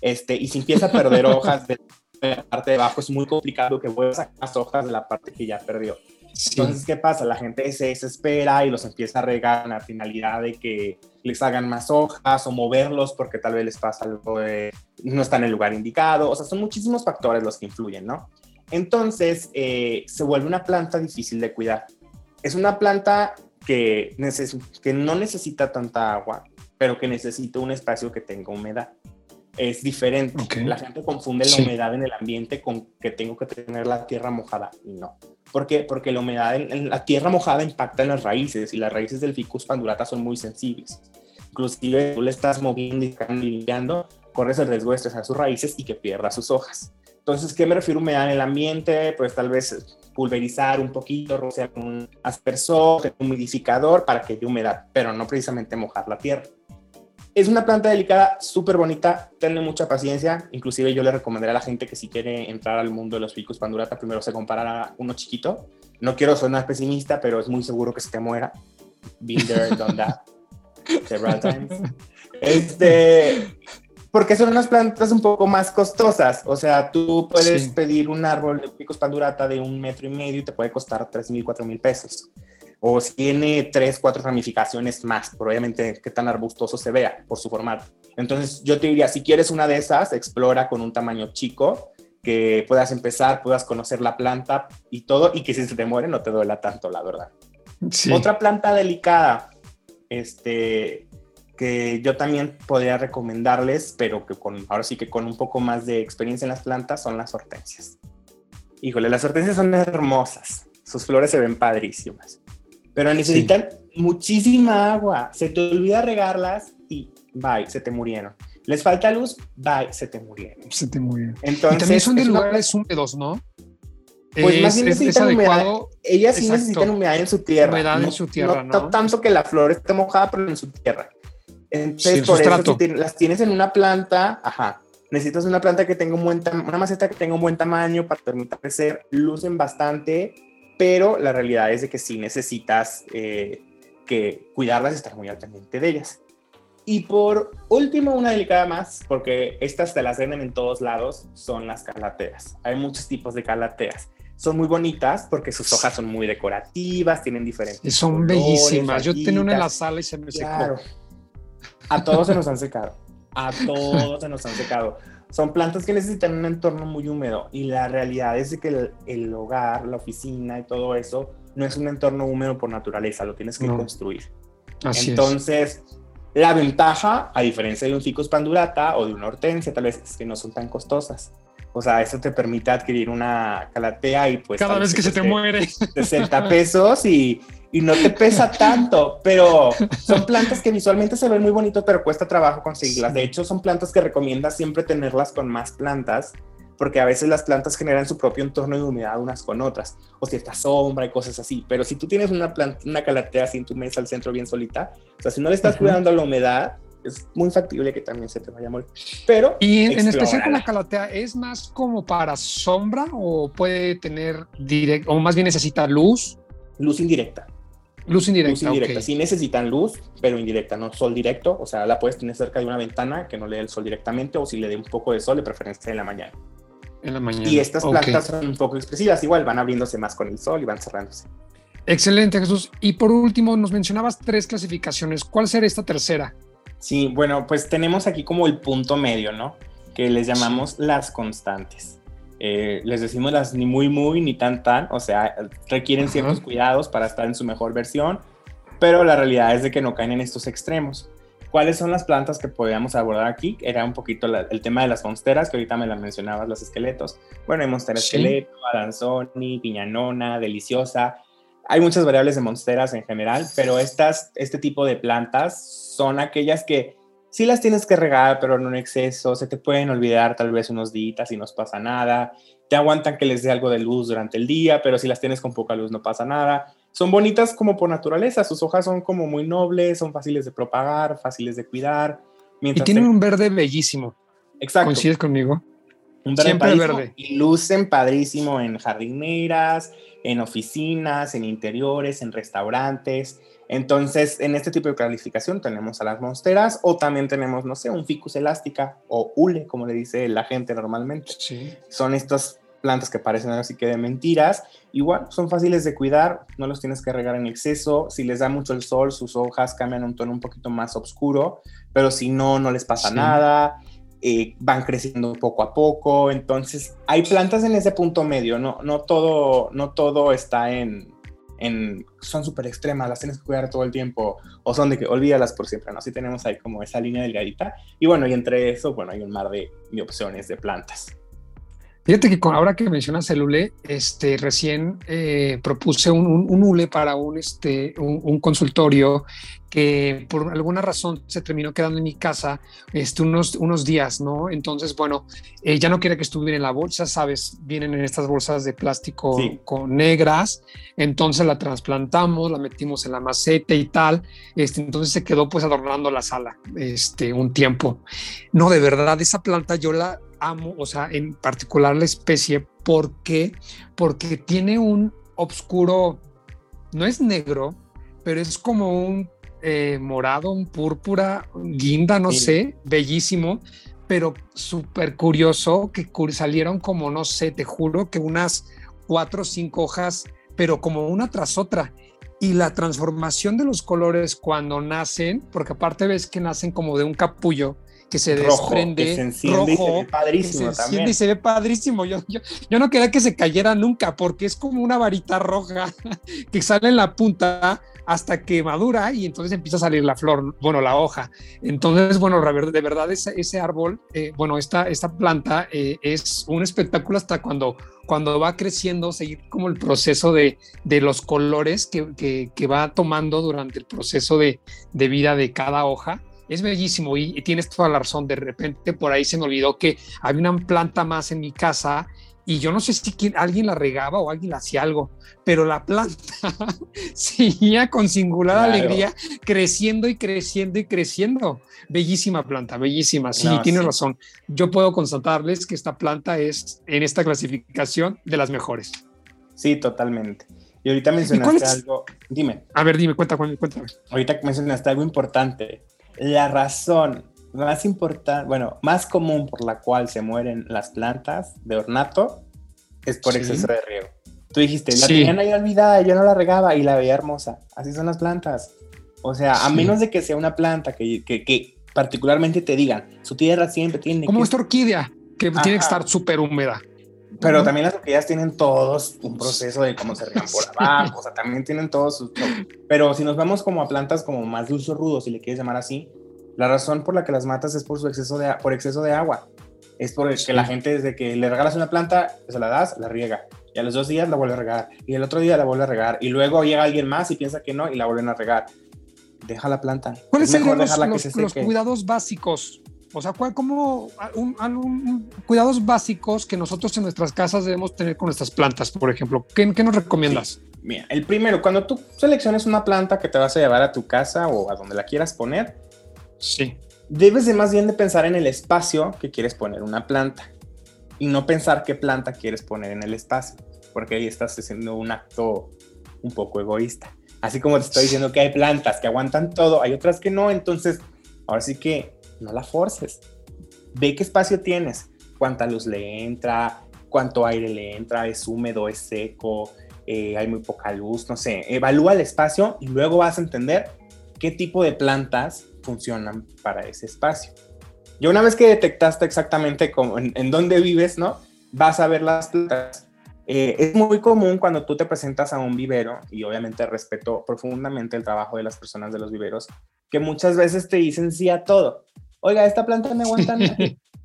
Este, y si empieza a perder hojas de la parte de abajo, es muy complicado que vuelvas a las hojas de la parte que ya perdió. Entonces, ¿qué pasa? La gente se desespera y los empieza a regar la finalidad de que les hagan más hojas o moverlos porque tal vez les pasa algo de no está en el lugar indicado. O sea, son muchísimos factores los que influyen, ¿no? Entonces, eh, se vuelve una planta difícil de cuidar. Es una planta que, que no necesita tanta agua, pero que necesita un espacio que tenga humedad. Es diferente. La gente confunde la humedad en el ambiente con que tengo que tener la tierra mojada y no. ¿Por qué? Porque la humedad en, la tierra mojada impacta en las raíces y las raíces del ficus pandurata son muy sensibles. Inclusive tú le estás moviendo y limpiando, corres el riesgo de estresar sus raíces y que pierda sus hojas. Entonces, ¿qué me refiero a humedad en el ambiente? Pues tal vez pulverizar un poquito, rociar con un aspersor, un humidificador para que haya humedad, pero no precisamente mojar la tierra. Es una planta delicada, súper bonita, tenle mucha paciencia. Inclusive yo le recomendaría a la gente que si quiere entrar al mundo de los ficus pandurata, primero se comparará uno chiquito. No quiero sonar pesimista, pero es muy seguro que se te muera. Been there, done that. Several times. Este, porque son unas plantas un poco más costosas. O sea, tú puedes pedir un árbol de ficus pandurata de un metro y medio y te puede costar 3 mil, 4 mil pesos o si tiene tres, cuatro ramificaciones más, probablemente qué tan arbustoso se vea por su formato. Entonces yo te diría, si quieres una de esas, explora con un tamaño chico, que puedas empezar, puedas conocer la planta y todo, y que si se te muere no te duela tanto, la verdad. Otra planta delicada, este, que yo también podría recomendarles, pero que con, ahora sí que con un poco más de experiencia en las plantas, son las hortensias. Híjole, las hortensias son hermosas, sus flores se ven padrísimas pero necesitan muchísima agua. Se te olvida regarlas y bye, se te murieron. Les falta luz, bye, se te murieron. Se te murieron. Entonces, y también son de lugares húmedos, ¿no? Pues más bien necesitan humedad. Ellas sí necesitan humedad en su tierra. Humedad en su tierra, no, tanto que la flor esté mojada, pero en su tierra. Entonces, por eso, si las tienes en una planta, ajá, necesitas una planta que tenga un buen una maceta que tenga un buen tamaño para permitir crecer, lucen bastante pero la realidad es de que sí necesitas eh, que cuidarlas y estar muy al pendiente de ellas. Y por último, una delicada más, porque estas te las venden en todos lados, son las calateas. Hay muchos tipos de calateas. Son muy bonitas porque sus hojas son muy decorativas, tienen diferentes. Y son bellísimas. Yo tenía una en la sala y se me secó. A todos se nos han secado. A todos se nos han secado son plantas que necesitan un entorno muy húmedo y la realidad es que el, hogar, la oficina y todo eso no es un entorno húmedo por naturaleza, lo tienes que construir. Así Entonces, la ventaja, a diferencia de un ficus pandurata o de una hortensia, tal vez es que no son tan costosas. O sea, eso te permite adquirir una calatea y pues... Cada vez que se te muere. 60 pesos y, y no te pesa tanto, pero son plantas que visualmente se ven muy bonitos, pero cuesta trabajo conseguirlas. De hecho, son plantas que recomiendas siempre tenerlas con más plantas, porque a veces las plantas generan su propio entorno de humedad unas con otras, o cierta sombra y cosas así. Pero si tú tienes una, planta, una calatea así en tu mesa al centro bien solita, o sea, si no le estás cuidando la humedad, es muy factible que también se te vaya a morir. Pero. Y en, especial con la calatea, ¿es más como para sombra o puede tener directo, o más bien necesita luz? Luz indirecta. Luz indirecta. Luz indirecta. Sí necesitan luz, pero indirecta, no sol directo. O sea, la puedes tener cerca de una ventana que no le dé el sol directamente o si le dé un poco de sol, de preferencia en la mañana. En la mañana. Y estas plantas son un poco expresivas, igual van abriéndose más con el sol y van cerrándose. Excelente, Jesús. Y por último, nos mencionabas tres clasificaciones. ¿Cuál será esta tercera? Sí, bueno, pues tenemos aquí como el punto medio, ¿no? Que les llamamos las constantes. Eh, les decimos las ni muy muy ni tan tan, o sea, requieren ciertos cuidados para estar en su mejor versión, pero la realidad es de que no caen en estos extremos. ¿Cuáles son las plantas que podríamos abordar aquí? Era un poquito el tema de las monsteras, que ahorita me las mencionabas, los esqueletos. Bueno, hay monstera esqueleto, adanzoni, piñanona, deliciosa. Hay muchas variables de monsteras en general, pero estas, este tipo de plantas son aquellas que sí las tienes que regar, pero no en exceso, se te pueden olvidar tal vez unos días y no pasa nada, te aguantan que les dé algo de luz durante el día, pero si las tienes con poca luz no pasa nada, son bonitas como por naturaleza, sus hojas son como muy nobles, son fáciles de propagar, fáciles de cuidar. Y tienen un verde bellísimo. Exacto. ¿Coincides conmigo? Un verde Siempre verde. Y lucen padrísimo en jardineras, en oficinas, en interiores, en restaurantes. Entonces, en este tipo de calificación tenemos a las monsteras o también tenemos, no sé, un ficus elástica o hule, como le dice la gente normalmente. Sí. Son estas plantas que parecen así que de mentiras. Igual, son fáciles de cuidar, no los tienes que regar en exceso. Si les da mucho el sol, sus hojas cambian un tono un poquito más oscuro, pero si no, no les pasa nada. Eh, van creciendo poco a poco. Entonces, hay plantas en ese punto medio, no, no, todo, no todo está en, en son súper extremas, las tienes que cuidar todo el tiempo, o son de que olvídalas por siempre, ¿no? Así tenemos ahí como esa línea delgadita. Y bueno, y entre eso, bueno, hay un mar de, de opciones de plantas. Fíjate que con, ahora que mencionas el hule, este, recién eh, propuse un, un, hule para un, este, un, consultorio que por alguna razón se terminó quedando en mi casa este, unos, unos días, ¿no? Entonces, bueno, eh, ya no quería que estuviera en la bolsa, ¿sabes? Vienen en estas bolsas de plástico con negras, entonces la trasplantamos, la metimos en la maceta y tal, este, entonces se quedó pues adornando la sala este, un tiempo. No, de verdad, esa planta yo la amo, o sea, en particular la especie, ¿por qué? Porque tiene un oscuro, no es negro, pero es como un eh, morado, un púrpura, guinda, no sé, bellísimo, pero súper curioso que salieron como, no sé, te juro que unas cuatro o cinco hojas, pero como una tras otra. Y la transformación de los colores cuando nacen, porque aparte ves que nacen como de un capullo, que se desprende que se enciende rojo, y se ve padrísimo se también. y se ve padrísimo. Yo, yo, yo, no quería que se cayera nunca porque es como una varita roja que sale en la punta hasta que madura y entonces empieza a salir la flor, bueno, la hoja. Entonces, bueno, de verdad ese, ese árbol, eh, bueno, esta, esta planta eh, es un espectáculo hasta cuando, cuando va creciendo, seguir como el proceso de, de los colores que, que, que, va tomando durante el proceso de, de vida de cada hoja es bellísimo y, tienes toda la razón. De repente por ahí se me olvidó que había una planta más en mi casa y yo no sé si alguien la regaba o alguien la hacía algo, pero la planta seguía con singular alegría creciendo y creciendo y creciendo. Bellísima planta, bellísima. Sí, tienes razón. Yo puedo constatarles que esta planta es en esta clasificación de las mejores. Sí, totalmente. Y ahorita mencionaste algo. Dime. A ver, dime, cuéntame, cuéntame. Ahorita mencionaste algo importante la razón más importante, bueno, más común por la cual se mueren las plantas de ornato es por exceso de riego. Tú dijiste, la tenían ahí olvidada, yo no la regaba y la veía hermosa. Así son las plantas. O sea, a menos de que sea una planta que, que, particularmente te digan, su tierra siempre tiene Como esta orquídea, que tiene que estar súper húmeda. Pero también las orquídeas tienen todos un proceso de cómo se riegan por abajo, o sea, también tienen todos sus... Pero si nos vamos como a plantas como más de uso rudo, si le quieres llamar así, la razón por la que las matas es por su exceso de, por exceso de agua. Es por que la gente desde que le regalas una planta, se la das, la riega. Y a los dos días la vuelve a regar. Y el otro día la vuelve a regar. Y luego llega alguien más y piensa que no y la vuelven a regar. Deja la planta. ¿Cuáles son los, los cuidados básicos o sea, ¿cuál, como un, cuidados básicos que nosotros en nuestras casas debemos tener con nuestras plantas, por ejemplo? ¿Qué, nos recomiendas? Mira, el primero, cuando tú selecciones una planta que te vas a llevar a tu casa o a donde la quieras poner, sí. debes de más bien de pensar en el espacio que quieres poner una planta y no pensar qué planta quieres poner en el espacio, porque ahí estás haciendo un acto un poco egoísta. Así como te estoy diciendo que hay plantas que aguantan todo, hay otras que no, entonces ahora sí que no la forces. Ve qué espacio tienes, cuánta luz le entra, cuánto aire le entra, es húmedo, es seco, eh, hay muy poca luz, no sé. Evalúa el espacio y luego vas a entender qué tipo de plantas funcionan para ese espacio. Y una vez que detectaste exactamente cómo, en, dónde vives, ¿no? Vas a ver las plantas. Eh, es muy común cuando tú te presentas a un vivero, y obviamente respeto profundamente el trabajo de las personas de los viveros, que muchas veces te dicen sí a todo oiga, esta planta me aguanta.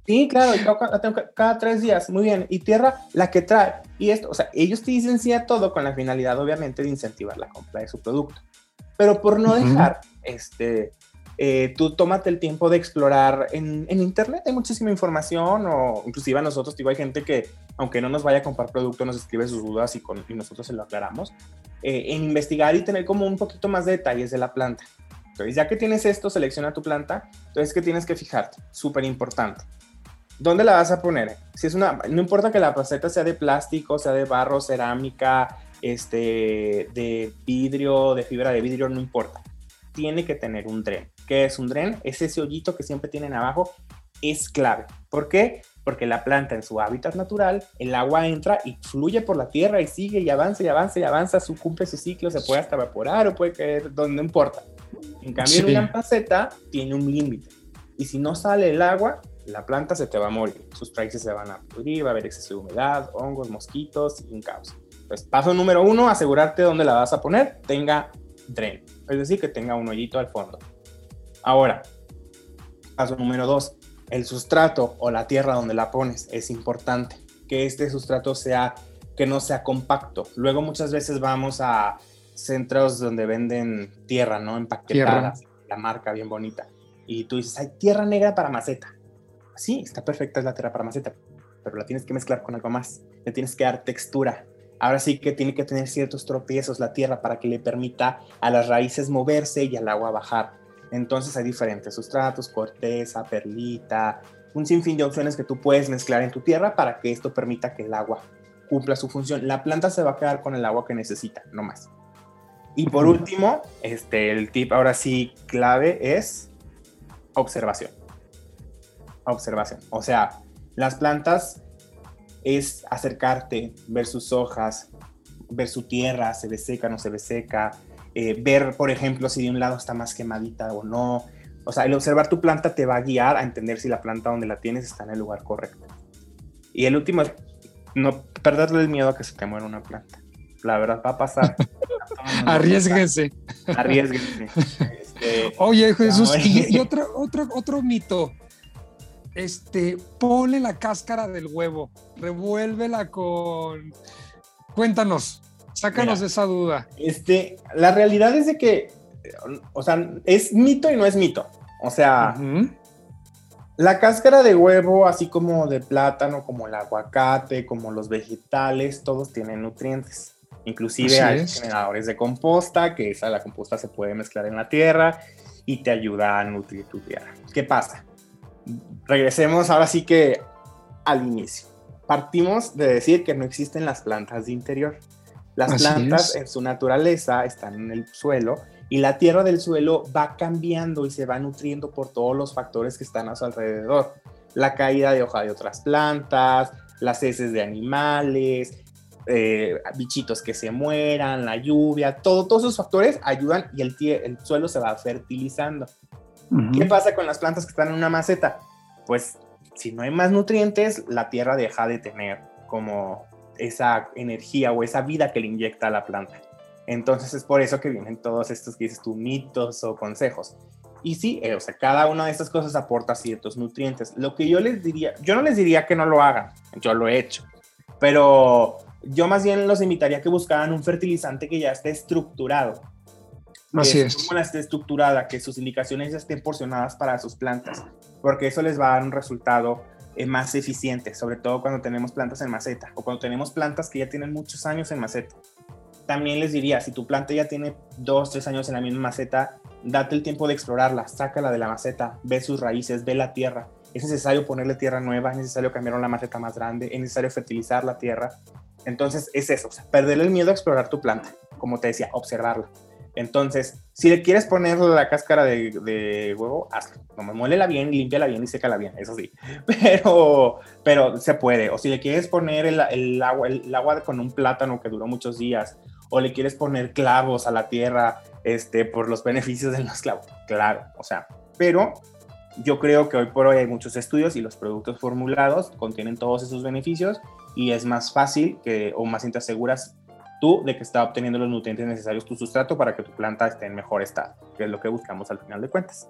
sí, claro, la tengo cada tres días, muy bien. Y tierra, la que trae. Y esto, o sea, ellos te dicen sí a todo con la finalidad, obviamente, de incentivar la compra de su producto. Pero por no dejar, este, eh, tú tómate el tiempo de explorar en, en, internet, hay muchísima información, o inclusive a nosotros, digo, hay gente que, aunque no nos vaya a comprar producto, nos escribe sus dudas y, con, y nosotros se lo aclaramos. eh, en investigar y tener como un poquito más de detalles de la planta. Entonces, ya que tienes esto, selecciona tu planta. Entonces, ¿qué tienes que fijarte? Súper importante. ¿Dónde la vas a poner? Si es una, no importa que la placeta sea de plástico, sea de barro, cerámica, este, de vidrio, de fibra de vidrio, no importa. Tiene que tener un dren. ¿Qué es un dren? Es ese hoyito que siempre tienen abajo. Es clave. ¿Por qué? Porque la planta en su hábitat natural, el agua entra y fluye por la tierra y sigue y avanza y avanza y avanza, su, cumple su ciclo, se puede hasta evaporar o puede caer donde no importa. En cambio, en una placeta tiene un límite. Y si no sale el agua, la planta se te va a morir. Sus raíces se van a pudrir, va a haber exceso de humedad, hongos, mosquitos y un caos. Pues paso número uno, asegurarte dónde la vas a poner, tenga dren, es decir, que tenga un hoyito al fondo. Ahora, paso número dos, el sustrato o la tierra donde la pones es importante que este sustrato sea que no sea compacto. Luego muchas veces vamos a centros donde venden tierra, ¿no? Empaquetada, la marca bien bonita. Y tú dices, hay tierra negra para maceta. Sí, está perfecta es la tierra para maceta, pero la tienes que mezclar con algo más. Le tienes que dar textura. Ahora sí que tiene que tener ciertos tropiezos la tierra para que le permita a las raíces moverse y al agua bajar. Entonces hay diferentes sustratos, corteza, perlita, un sinfín de opciones que tú puedes mezclar en tu tierra para que esto permita que el agua cumpla su función. La planta se va a quedar con el agua que necesita, no más. Y por último, este, el tip ahora sí clave es observación. Observación. O sea, las plantas es acercarte, ver sus hojas, ver su tierra, se ve seca, no se ve seca, eh, ver, por ejemplo, si de un lado está más quemadita o no. O sea, el observar tu planta te va a guiar a entender si la planta donde la tienes está en el lugar correcto. Y el último es no perderle el miedo a que se te muera una planta. La verdad va a pasar. Arriesguense. Arriesguense. Este, Oye, Jesús, y, y otro, otro, otro mito. Este, ponle la cáscara del huevo, revuélvela con. Cuéntanos, sácanos de esa duda. Este, la realidad es de que, o sea, es mito y no es mito. O sea, la cáscara de huevo, así como de plátano, como el aguacate, como los vegetales, todos tienen nutrientes. Inclusive hay generadores de composta, que esa la composta se puede mezclar en la tierra y te ayuda a nutrir tu tierra. ¿Qué pasa? Regresemos ahora sí que al inicio. Partimos de decir que no existen las plantas de interior. Las plantas en su naturaleza están en el suelo y la tierra del suelo va cambiando y se va nutriendo por todos los factores que están a su alrededor. La caída de hoja de otras plantas, las heces de animales, eh, bichitos que se mueran, la lluvia, todo, todos esos factores ayudan y el, el suelo se va fertilizando. ¿Qué pasa con las plantas que están en una maceta? Pues si no hay más nutrientes, la tierra deja de tener como esa energía o esa vida que le inyecta a la planta. Entonces es por eso que vienen todos estos que dices tú, mitos o consejos. Y sí, eh, o sea, cada una de estas cosas aporta ciertos nutrientes. Lo que yo les diría, yo no les diría que no lo hagan, yo lo he hecho, pero yo más bien los invitaría a que buscaran un fertilizante que ya esté estructurado. Así es. Como esté estructurada, que sus indicaciones ya estén porcionadas para sus plantas, porque eso les va a dar un resultado eh, más eficiente, sobre todo cuando tenemos plantas en maceta o cuando tenemos plantas que ya tienen muchos años en maceta también les diría, si tu planta ya tiene dos, tres años en la misma maceta, date el tiempo de explorarla, sácala de la maceta, ve sus raíces, ve la tierra. Es necesario ponerle tierra nueva, es necesario cambiar una maceta más grande, es necesario fertilizar la tierra. Entonces es eso, o el miedo a explorar tu planta, como te decía, observarla. Entonces, si le quieres poner la cáscara de, huevo, hazlo. No, muélela bien, límpiala bien y sécala bien, eso sí. Pero, pero se puede. O si le quieres poner el, el, agua, el agua con un plátano que duró muchos días, o le quieres poner clavos a la tierra este, por los beneficios de los clavos. Claro, o sea, pero yo creo que hoy por hoy hay muchos estudios y los productos formulados contienen todos esos beneficios y es más fácil que, o más te aseguras tú de que está obteniendo los nutrientes necesarios tu sustrato para que tu planta esté en mejor estado, que es lo que buscamos al final de cuentas.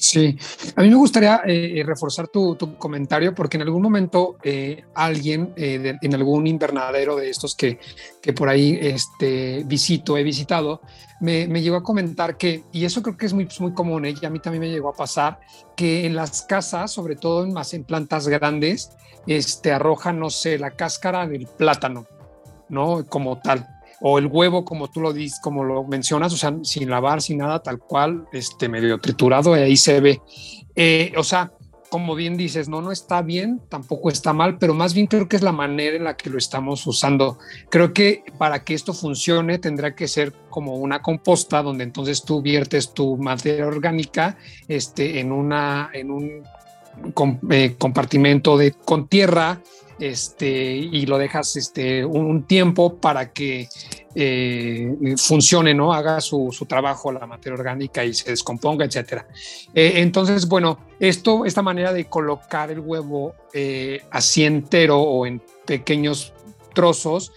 Sí, a mí me gustaría eh, eh, reforzar tu, comentario porque en algún momento eh, alguien en algún invernadero de estos que, que por ahí este, visito, he visitado, me, me, llegó a comentar que, y eso creo que es muy, muy común, y a mí también me llegó a pasar, que en las casas, sobre todo en, más en plantas grandes, este, arrojan, no sé, la cáscara del plátano, ¿no? Como tal o el huevo, como tú lo dices, como lo mencionas, o sea, sin lavar, sin nada, tal cual, este medio triturado, y ahí se ve. Eh, o sea, como bien dices, no, no está bien, tampoco está mal, pero más bien creo que es la manera en la que lo estamos usando. Creo que para que esto funcione tendrá que ser como una composta donde entonces tú viertes tu materia orgánica este, en, una, en un eh, compartimento de, con tierra este, y lo dejas este, un, tiempo para que eh, funcione, ¿no? Haga su, trabajo la materia orgánica y se descomponga, etcétera. Eh, entonces, bueno, esto, esta manera de colocar el huevo eh, así entero o en pequeños trozos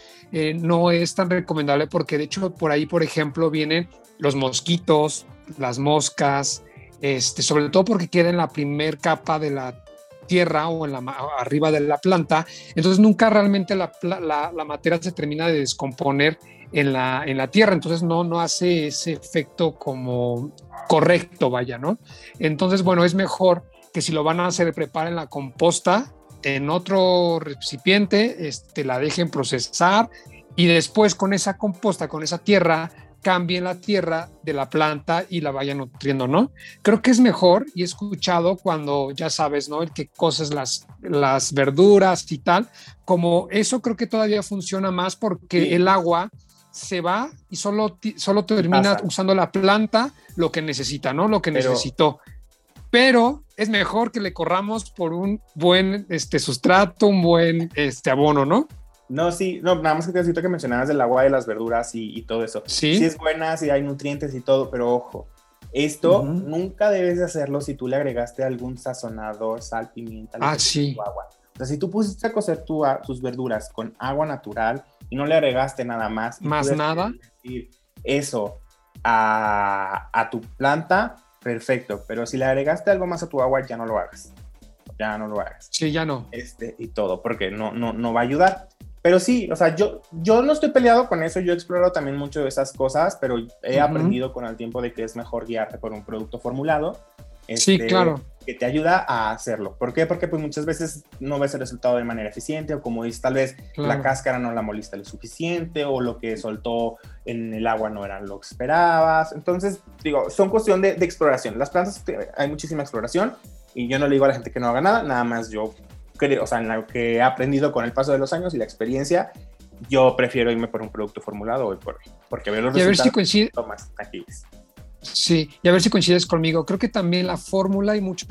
no es tan recomendable porque de hecho por ahí, por ejemplo, vienen los mosquitos, las moscas, este, sobre todo porque queda en la primer capa de la tierra o en la, arriba de la planta, entonces nunca realmente la, la, materia se termina de descomponer en la, en la tierra, entonces no, no hace ese efecto como correcto, vaya, ¿no? Entonces, bueno, es mejor que si lo van a hacer, preparen la composta en otro recipiente, este, la dejen procesar y después con esa composta, con esa tierra, cambien la tierra de la planta y la vayan nutriendo, ¿no? Creo que es mejor y he escuchado cuando ya sabes, ¿no? El que coces las, las verduras y tal, como eso creo que todavía funciona más porque el agua se va y solo, solo termina usando la planta lo que necesita, ¿no? Lo que necesitó. Pero es mejor que le corramos por un buen este, sustrato, un buen este, abono, ¿no? No, sí, no, nada más que te necesito que mencionabas del agua de las verduras y, todo eso. Sí. Sí es buena, sí hay nutrientes y todo, pero ojo, esto nunca debes de hacerlo si tú le agregaste algún sazonador, sal, pimienta, ah, sí. agua. O sea, si tú pusiste a cocer tu, tus verduras con agua natural y no le agregaste nada más. Más nada. Eso a, a tu planta, perfecto. Pero si le agregaste algo más a tu agua, ya no lo hagas. Ya no lo hagas. Sí, ya no. Este, y todo, porque no, no, no va a ayudar. Pero sí, o sea, yo, yo no estoy peleado con eso, yo he explorado también mucho de esas cosas, pero he aprendido con el tiempo de que es mejor guiarte por un producto formulado. sí, este, claro. Que te ayuda a hacerlo. ¿Por qué? Porque pues muchas veces no ves el resultado de manera eficiente o como dices, tal vez la cáscara no la moliste lo suficiente o lo que soltó en el agua no era lo que esperabas. Entonces, digo, son cuestión de, de exploración. Las plantas, hay muchísima exploración y yo no le digo a la gente que no haga nada, nada más yo o sea, en lo que he aprendido con el paso de los años y la experiencia, yo prefiero irme por un producto formulado hoy por porque veo los y a ver si coincide. Sí, y a ver si coincides conmigo. Creo que también la fórmula y mucho,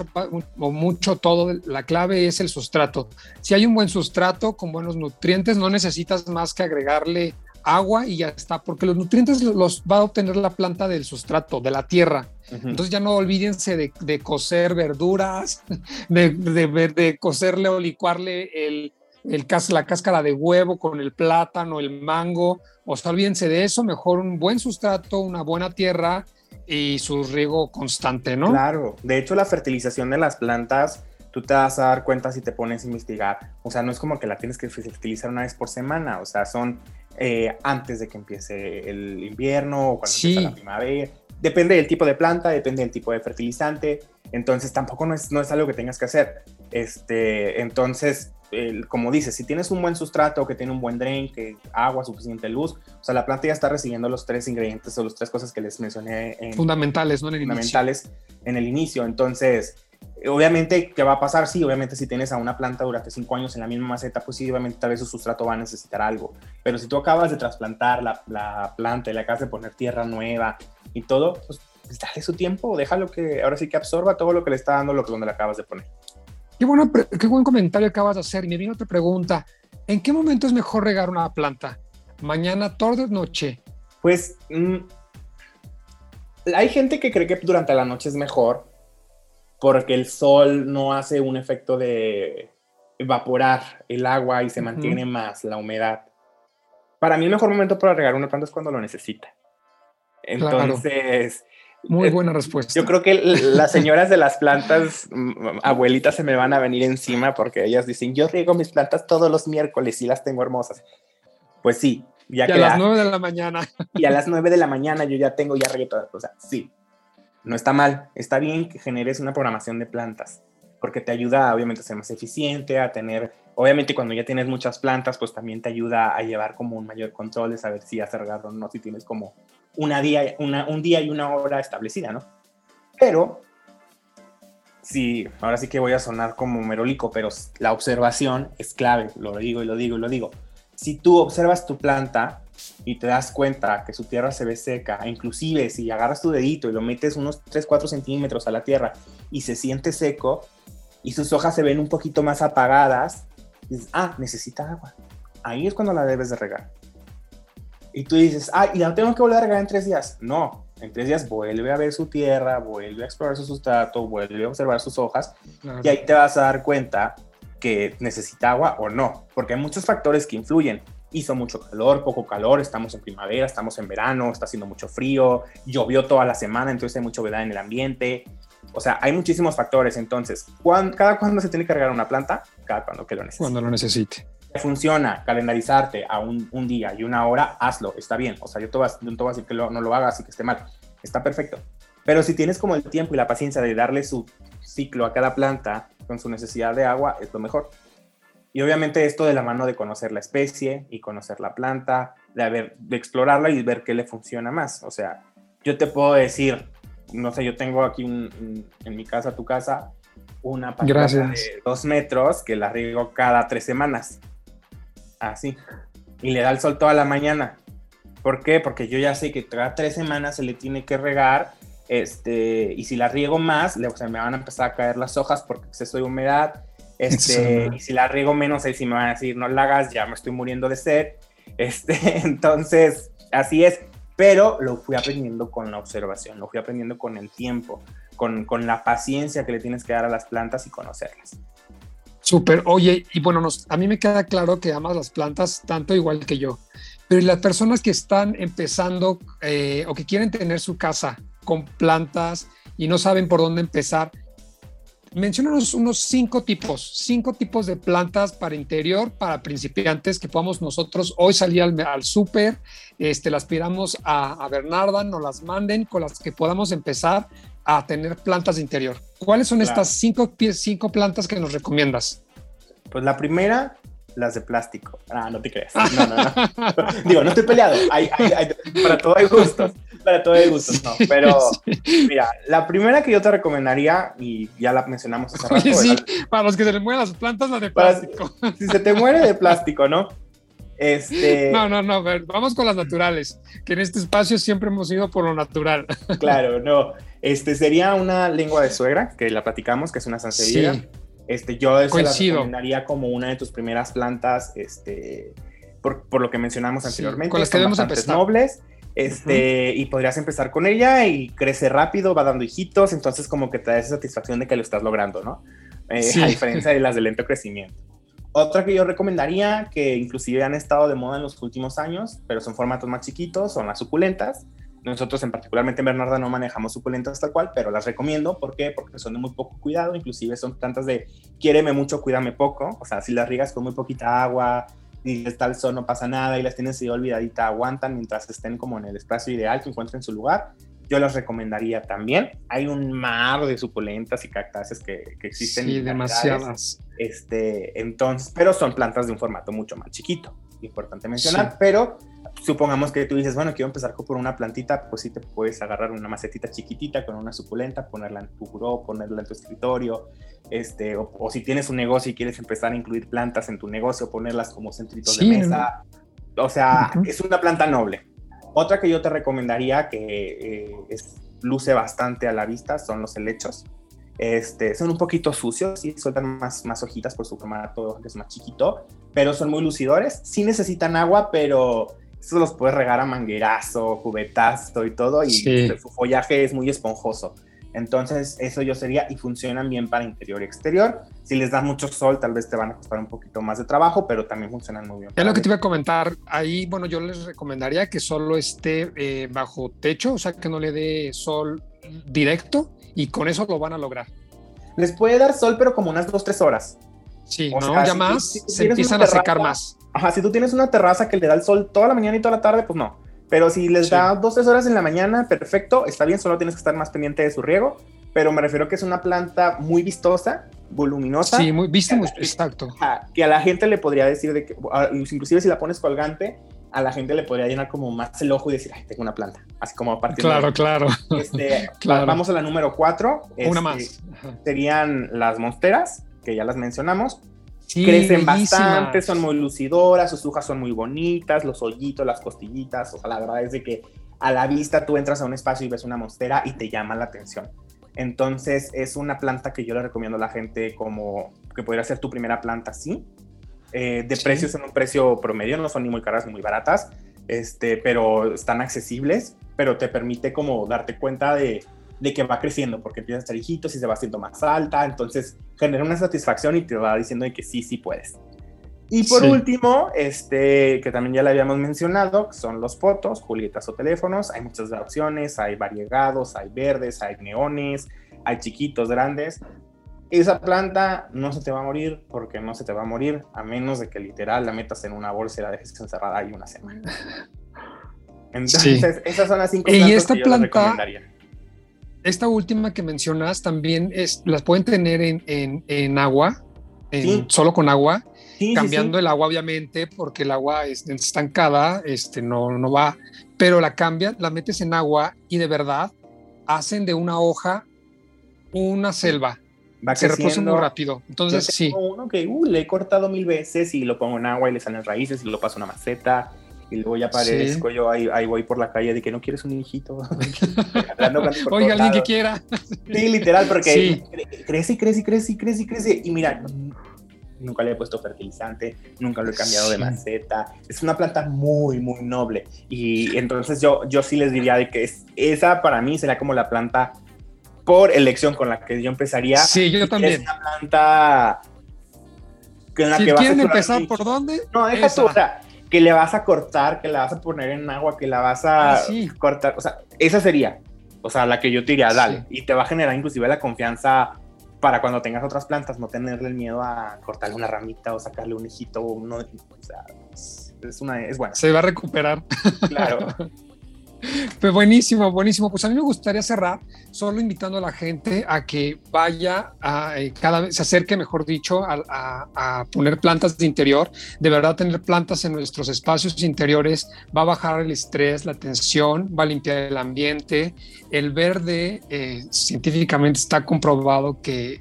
o mucho todo, la clave es el sustrato. Si hay un buen sustrato con buenos nutrientes, no necesitas más que agregarle agua y ya está, porque los nutrientes los va a obtener la planta del sustrato, de la tierra. Entonces ya no olvídense de, de cocer verduras, de, de, de, cocerle o licuarle el, el, la cáscara de huevo con el plátano, el mango. O sea, olvídense de eso, mejor un buen sustrato, una buena tierra y su riego constante, ¿no? Claro, de hecho la fertilización de las plantas tú te vas a dar cuenta si te pones a investigar. O sea, no es como que la tienes que fertilizar una vez por semana, o sea, son eh, antes de que empiece el invierno o cuando empieza la primavera. Depende del tipo de planta, depende del tipo de fertilizante, entonces tampoco no es, no es algo que tengas que hacer. Este, entonces, como dices, si tienes un buen sustrato, que tiene un buen drain, que agua, suficiente luz, o sea, la planta ya está recibiendo los tres ingredientes o las tres cosas que les mencioné. En, fundamentales, ¿no? En el fundamentales en el inicio. Entonces, Obviamente, ¿qué va a pasar? Sí, obviamente si tienes a una planta durante cinco años en la misma maceta, pues sí, obviamente tal vez su sustrato va a necesitar algo. Pero si tú acabas de trasplantar la, la planta y le acabas de poner tierra nueva y todo, pues, pues dale su tiempo, déjalo que ahora sí que absorba todo lo que le está dando lo que donde le acabas de poner. Qué, bueno, qué buen comentario acabas de hacer. Y me viene otra pregunta. ¿En qué momento es mejor regar una planta? ¿Mañana, tarde o noche? Pues mm, hay gente que cree que durante la noche es mejor, porque el sol no hace un efecto de evaporar el agua y se mantiene más la humedad. Para mí el mejor momento para regar una planta es cuando lo necesita. Entonces... Muy eh, buena respuesta. Yo creo que las señoras de las plantas, abuelitas, se me van a venir encima porque ellas dicen, yo riego mis plantas todos los miércoles y las tengo hermosas. Pues sí, ya que... a las nueve de la mañana. Y a las nueve de la mañana yo ya tengo, ya regué todas. O sea, sí, no está mal, está bien que generes una programación de plantas. porque te ayuda obviamente a ser más eficiente, a tener, obviamente cuando ya tienes muchas plantas, pues también te ayuda a llevar como un mayor control de saber si has regado o no, si tienes como una día, una, un día y una hora establecida, ¿no? Pero, sí, ahora sí que voy a sonar como merolico, pero la observación es clave, lo digo y lo digo y lo digo. Si tú observas tu planta y te das cuenta que su tierra se ve seca, inclusive si agarras tu dedito y lo metes unos 3, 4 centímetros a la tierra y se siente seco y sus hojas se ven un poquito más apagadas, dices, ah, necesita agua. Ahí es cuando la debes de regar. Y tú dices, ah, ¿y la tengo que volver a regar en tres días? No, en tres días vuelve a ver su tierra, vuelve a explorar su sustrato, vuelve a observar sus hojas y ahí te vas a dar cuenta que necesita agua o no, porque hay muchos factores que influyen. Hizo mucho calor, poco calor, estamos en primavera, estamos en verano, está haciendo mucho frío, llovió toda la semana, entonces hay mucha humedad en el ambiente. O sea, hay muchísimos factores. Entonces, ¿cada cuándo se tiene que cargar una planta? Cada cuando que lo necesite. Cuando lo necesite. Funciona calendarizarte a un, día y una hora, hazlo, está bien. O sea, yo te voy a, decir que no lo hagas y que esté mal. Está perfecto. Pero si tienes como el tiempo y la paciencia de darle su ciclo a cada planta, con su necesidad de agua es lo mejor. Y obviamente esto de la mano de conocer la especie y conocer la planta, de, haber, de explorarla y ver qué le funciona más. O sea, yo te puedo decir, no sé, yo tengo aquí en mi casa, tu casa, una planta de dos metros que la riego cada tres semanas. Así. Y le da el sol toda la mañana. ¿Por qué? Porque yo ya sé que cada tres semanas se le tiene que regar este, y si la riego más, le, me van a empezar a caer las hojas porque exceso de humedad. Este, y si la riego menos, ahí sí me van a decir, no la hagas, ya me estoy muriendo de sed. Este, entonces, así es. Pero lo fui aprendiendo con la observación, lo fui aprendiendo con el tiempo, con, con la paciencia que le tienes que dar a las plantas y conocerlas. Súper. Oye, y bueno, nos, a mí me queda claro que amas las plantas tanto igual que yo. Pero las personas que están empezando eh, o que quieren tener su casa con plantas y no saben por dónde empezar. Menciónanos unos cinco tipos, cinco tipos de plantas para interior, para principiantes que podamos nosotros hoy salir al, al súper, este, las pidamos a, a Bernarda, nos las manden con las que podamos empezar a tener plantas de interior. ¿Cuáles son estas cinco, cinco plantas que nos recomiendas? Pues la primera las de plástico. Ah, no te creas. No, no, no. Digo, no estoy peleado. para todo hay gustos. Para todo hay gustos, no. Pero mira, la primera que yo te recomendaría, y ya la mencionamos hace rato. sí, para los que se les mueren las plantas, las de plástico. si se te muere de plástico, ¿no? Este... No, no, no, vamos con las naturales, que en este espacio siempre hemos ido por lo natural. Claro, no. Este sería una lengua de suegra, que la platicamos, que es una sansevieria. Sí este, yo eso la recomendaría como una de tus primeras plantas, este, por, por lo que mencionamos anteriormente. con las que debemos empezar. nobles. Este, y podrías empezar con ella y crece rápido, va dando hijitos, entonces como que te da esa satisfacción de que lo estás logrando, ¿no? Eh, a diferencia de las de lento crecimiento. Otra que yo recomendaría, que inclusive han estado de moda en los últimos años, pero son formatos más chiquitos, son las suculentas. Nosotros en particularmente en Bernarda no manejamos suculentas tal cual, pero las recomiendo. ¿Por qué? Porque son de muy poco cuidado, inclusive son plantas de quiéreme mucho, cuídame poco. O sea, si las riegas con muy poquita agua y está el sol no pasa nada y las tienes ahí olvidadita, aguantan mientras estén como en el espacio ideal que encuentren su lugar. Yo las recomendaría también. Hay un mar de suculentas y cactáceas que, que existen. Sí, demasiadas. Este, entonces, pero son plantas de un formato mucho más chiquito, importante mencionar, pero supongamos que tú dices, bueno, quiero empezar por una plantita, pues sí te puedes agarrar una macetita chiquitita con una suculenta, ponerla en tu buró, ponerla en tu escritorio, este, o, si tienes un negocio y quieres empezar a incluir plantas en tu negocio, ponerlas como centritos de mesa. O sea, es una planta noble. Otra que yo te recomendaría que eh, es, luce bastante a la vista son los helechos. Este, son un poquito sucios y sueltan más, más hojitas por su formato que es más chiquito, pero son muy lucidores. Sí necesitan agua, pero estos los puedes regar a manguerazo, cubetazo y todo, y su follaje es muy esponjoso. Entonces, eso yo sería, y funcionan bien para interior y exterior. Si les das mucho sol, tal vez te van a costar un poquito más de trabajo, pero también funcionan muy bien. Es lo que te iba a comentar. Ahí, bueno, yo les recomendaría que solo esté eh, bajo techo, o sea, que no le dé sol directo, y con eso lo van a lograr. Les puede dar sol, pero como unas dos, tres horas. Sí, no, ya más se empiezan a secar más. Ajá, si tú tienes una terraza que le da el sol toda la mañana y toda la tarde, pues no. Pero si les da dos, tres horas en la mañana, perfecto, está bien, solo tienes que estar más pendiente de su riego. Pero me refiero que es una planta muy vistosa voluminosa. Sí, muy, viste muy exacto. Que a la gente le podría decir, de que, inclusive si la pones colgante, a la gente le podría llenar como más el ojo y decir, ay, tengo una planta. Así como a partir claro, de... Claro, este, claro. Vamos a la número cuatro. Una este, más. Serían las monsteras, que ya las mencionamos. Crecen bastante, son muy lucidoras, sus hojas son muy bonitas, los hoyitos, las costillitas. O sea, la verdad es de que a la vista tú entras a un espacio y ves una monstera y te llama la atención. Entonces es una planta que yo le recomiendo a la gente como que podría ser tu primera planta, sí. Eh, de precios en un precio promedio, no son ni muy caras ni muy baratas, este, pero están accesibles, pero te permite como darte cuenta de, de que va creciendo, porque empieza a estar hijitos y se va haciendo más alta, entonces genera una satisfacción y te va diciendo de que sí, sí puedes. Y por último, este, que también ya le habíamos mencionado, son los fotos, julietas o teléfonos. Hay muchas opciones, hay variegados, hay verdes, hay neones, hay chiquitos, grandes. Esa planta no se te va a morir porque no se te va a morir a menos de que literal la metas en una bolsa y la dejes encerrada ahí una semana. Entonces, esas son las cinco plantas y esta que yo planta, recomendaría. Esta última que mencionas también es, las pueden tener en, en, en agua, en, solo con agua, cambiando el agua obviamente porque el agua es estancada, este, no, no va, pero la cambias, la metes en agua y de verdad hacen de una hoja una selva. Va se reproduce muy rápido. Entonces, sí. uno que uh, le he cortado mil veces y lo pongo en agua y le salen raíces y lo paso a una maceta y luego ya aparezco yo ahí, ahí, voy por la calle de que no quieres un hijito. Oiga, alguien que quiera. Sí, literal, porque crece y crece y crece y crece y crece. Y mira, nunca le he puesto fertilizante, nunca lo he cambiado de maceta. Es una planta muy, muy noble. Y entonces yo, yo sí les diría de que es, esa para mí sería como la planta por elección con la que yo empezaría. Sí, yo también. Es una planta con la si que quieren empezar por dónde? No, deja tú, o sea, que le vas a cortar, que la vas a poner en agua, que la vas a ah, cortar, o sea, esa sería, o sea, la que yo te diría, dale, y te va a generar inclusive la confianza para cuando tengas otras plantas, no tenerle el miedo a cortarle una ramita o sacarle un hijito. Uno, o sea, es, una, es bueno. Se va a recuperar. Claro. Pues buenísimo, buenísimo. Pues a mí me gustaría cerrar solo invitando a la gente a que vaya a eh, cada vez, se acerque, mejor dicho, a, poner plantas de interior. De verdad, tener plantas en nuestros espacios interiores va a bajar el estrés, la tensión, va a limpiar el ambiente. El verde, eh, científicamente está comprobado que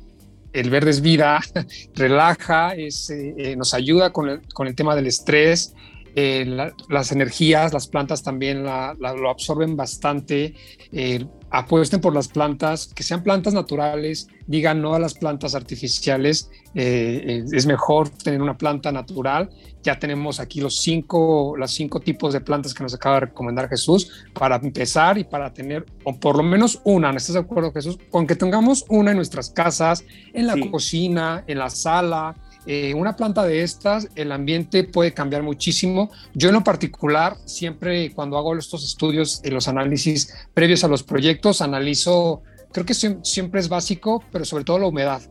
el verde es vida, relaja, es, eh, nos ayuda con el, con el tema del estrés eh, las energías, las plantas también lo absorben bastante. Eh, apuesten por las plantas, que sean plantas naturales, digan no a las plantas artificiales. Eh, es mejor tener una planta natural. Ya tenemos aquí los cinco, los cinco tipos de plantas que nos acaba de recomendar Jesús para empezar y para tener o por lo menos una. ¿No estás de acuerdo, Jesús? Con que tengamos una en nuestras casas, en la cocina, en la sala eh, una planta de estas, el ambiente puede cambiar muchísimo. Yo en lo particular, siempre cuando hago estos estudios y los análisis previos a los proyectos, analizo, creo que siempre es básico, pero sobre todo la humedad.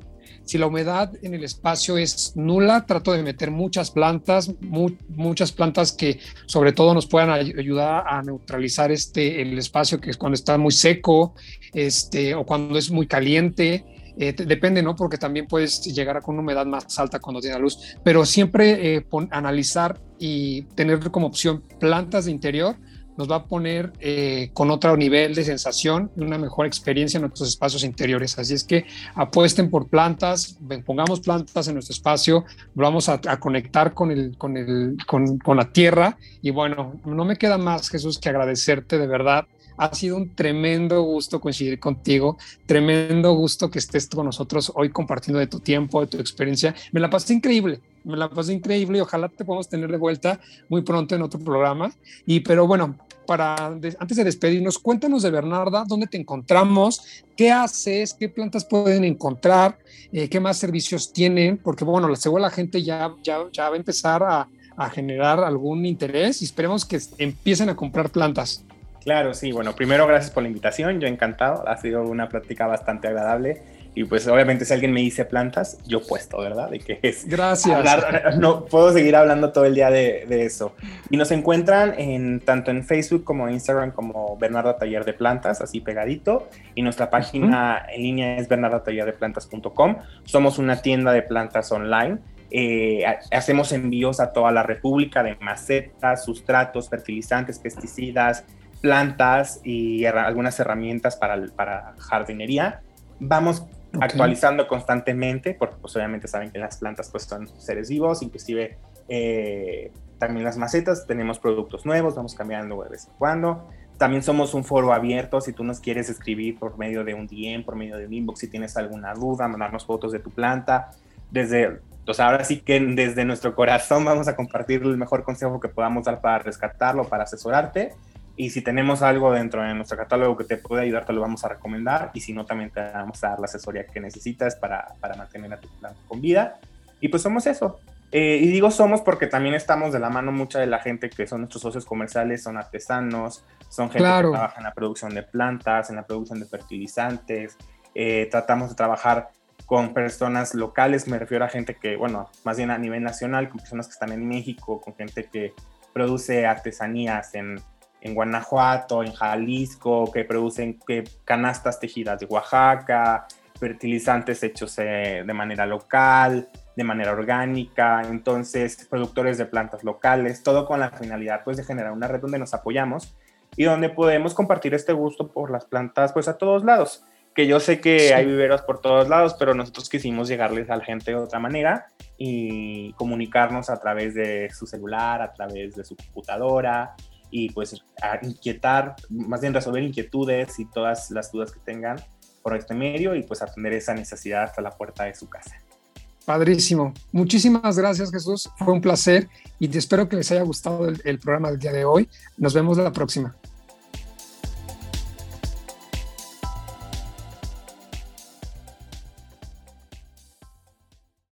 Si la humedad en el espacio es nula, trato de meter muchas plantas, muchas plantas que sobre todo nos puedan ayudar a neutralizar este, el espacio que es cuando está muy seco este, o cuando es muy caliente. Eh, depende, ¿no? Porque también puedes llegar a con una humedad más alta cuando tiene luz, pero siempre eh, analizar y tener como opción plantas de interior nos va a poner eh, con otro nivel de sensación una mejor experiencia en nuestros espacios interiores. Así es que apuesten por plantas, pongamos plantas en nuestro espacio, vamos a, conectar con, el, con, el, con la tierra y bueno, no me queda más, Jesús, que agradecerte de verdad ha sido un tremendo gusto coincidir contigo, tremendo gusto que estés con nosotros hoy compartiendo de tu tiempo, de tu experiencia. Me la pasé increíble, me la pasé increíble y ojalá te podamos tener de vuelta muy pronto en otro programa. Y pero bueno, para antes de despedirnos, cuéntanos de Bernarda, dónde te encontramos, qué haces, qué plantas pueden encontrar, eh, qué más servicios tienen, porque bueno, la seguro la gente ya, ya, ya va a empezar a, a generar algún interés y esperemos que empiecen a comprar plantas. Claro, sí. Bueno, primero gracias por la invitación. Yo encantado. Ha sido una plática bastante agradable Y pues obviamente si alguien me dice plantas, yo puesto, ¿verdad? De que es Gracias. no puedo seguir hablando todo el día de, de, eso. Y nos encuentran en tanto en Facebook como en Instagram como Bernardo Taller de Plantas, así pegadito. Y nuestra página en línea es bernardotallerdeplantas.com. Somos una tienda de plantas online. Eh, hacemos envíos a toda la República de macetas, sustratos, fertilizantes, pesticidas, plantas y algunas herramientas para, para jardinería. Vamos actualizando constantemente, porque pues obviamente saben que las plantas pues son seres vivos, inclusive eh, también las macetas, tenemos productos nuevos, vamos cambiando de vez en cuando. También somos un foro abierto, si tú nos quieres escribir por medio de un DM, por medio de un inbox, si tienes alguna duda, mandarnos fotos de tu planta. Desde, pues ahora sí que desde nuestro corazón vamos a compartir el mejor consejo que podamos dar para rescatarlo, para asesorarte y si tenemos algo dentro de nuestro catálogo que te puede ayudar, te lo vamos a recomendar. Y si no, también te vamos a dar la asesoría que necesitas para, para mantener a tu planta con vida. Y pues somos eso. Eh, y digo somos porque también estamos de la mano mucha de la gente que son nuestros socios comerciales, son artesanos, son gente que trabaja en la producción de plantas, en la producción de fertilizantes. Eh, tratamos de trabajar con personas locales, me refiero a gente que, bueno, más bien a nivel nacional, con personas que están en México, con gente que produce artesanías en, en Guanajuato, en Jalisco, que producen que canastas tejidas de Oaxaca, fertilizantes hechos eh, de manera local, de manera orgánica, entonces productores de plantas locales, todo con la finalidad pues de generar una red donde nos apoyamos y donde podemos compartir este gusto por las plantas pues a todos lados, que yo sé que hay viveros por todos lados, pero nosotros quisimos llegarles a la gente de otra manera y comunicarnos a través de su celular, a través de su computadora, y pues a inquietar, más bien resolver inquietudes y todas las dudas que tengan por este medio y pues atender esa necesidad hasta la puerta de su casa. Padrísimo. Muchísimas gracias Jesús. Fue un placer y te espero que les haya gustado el, el programa del día de hoy. Nos vemos la próxima.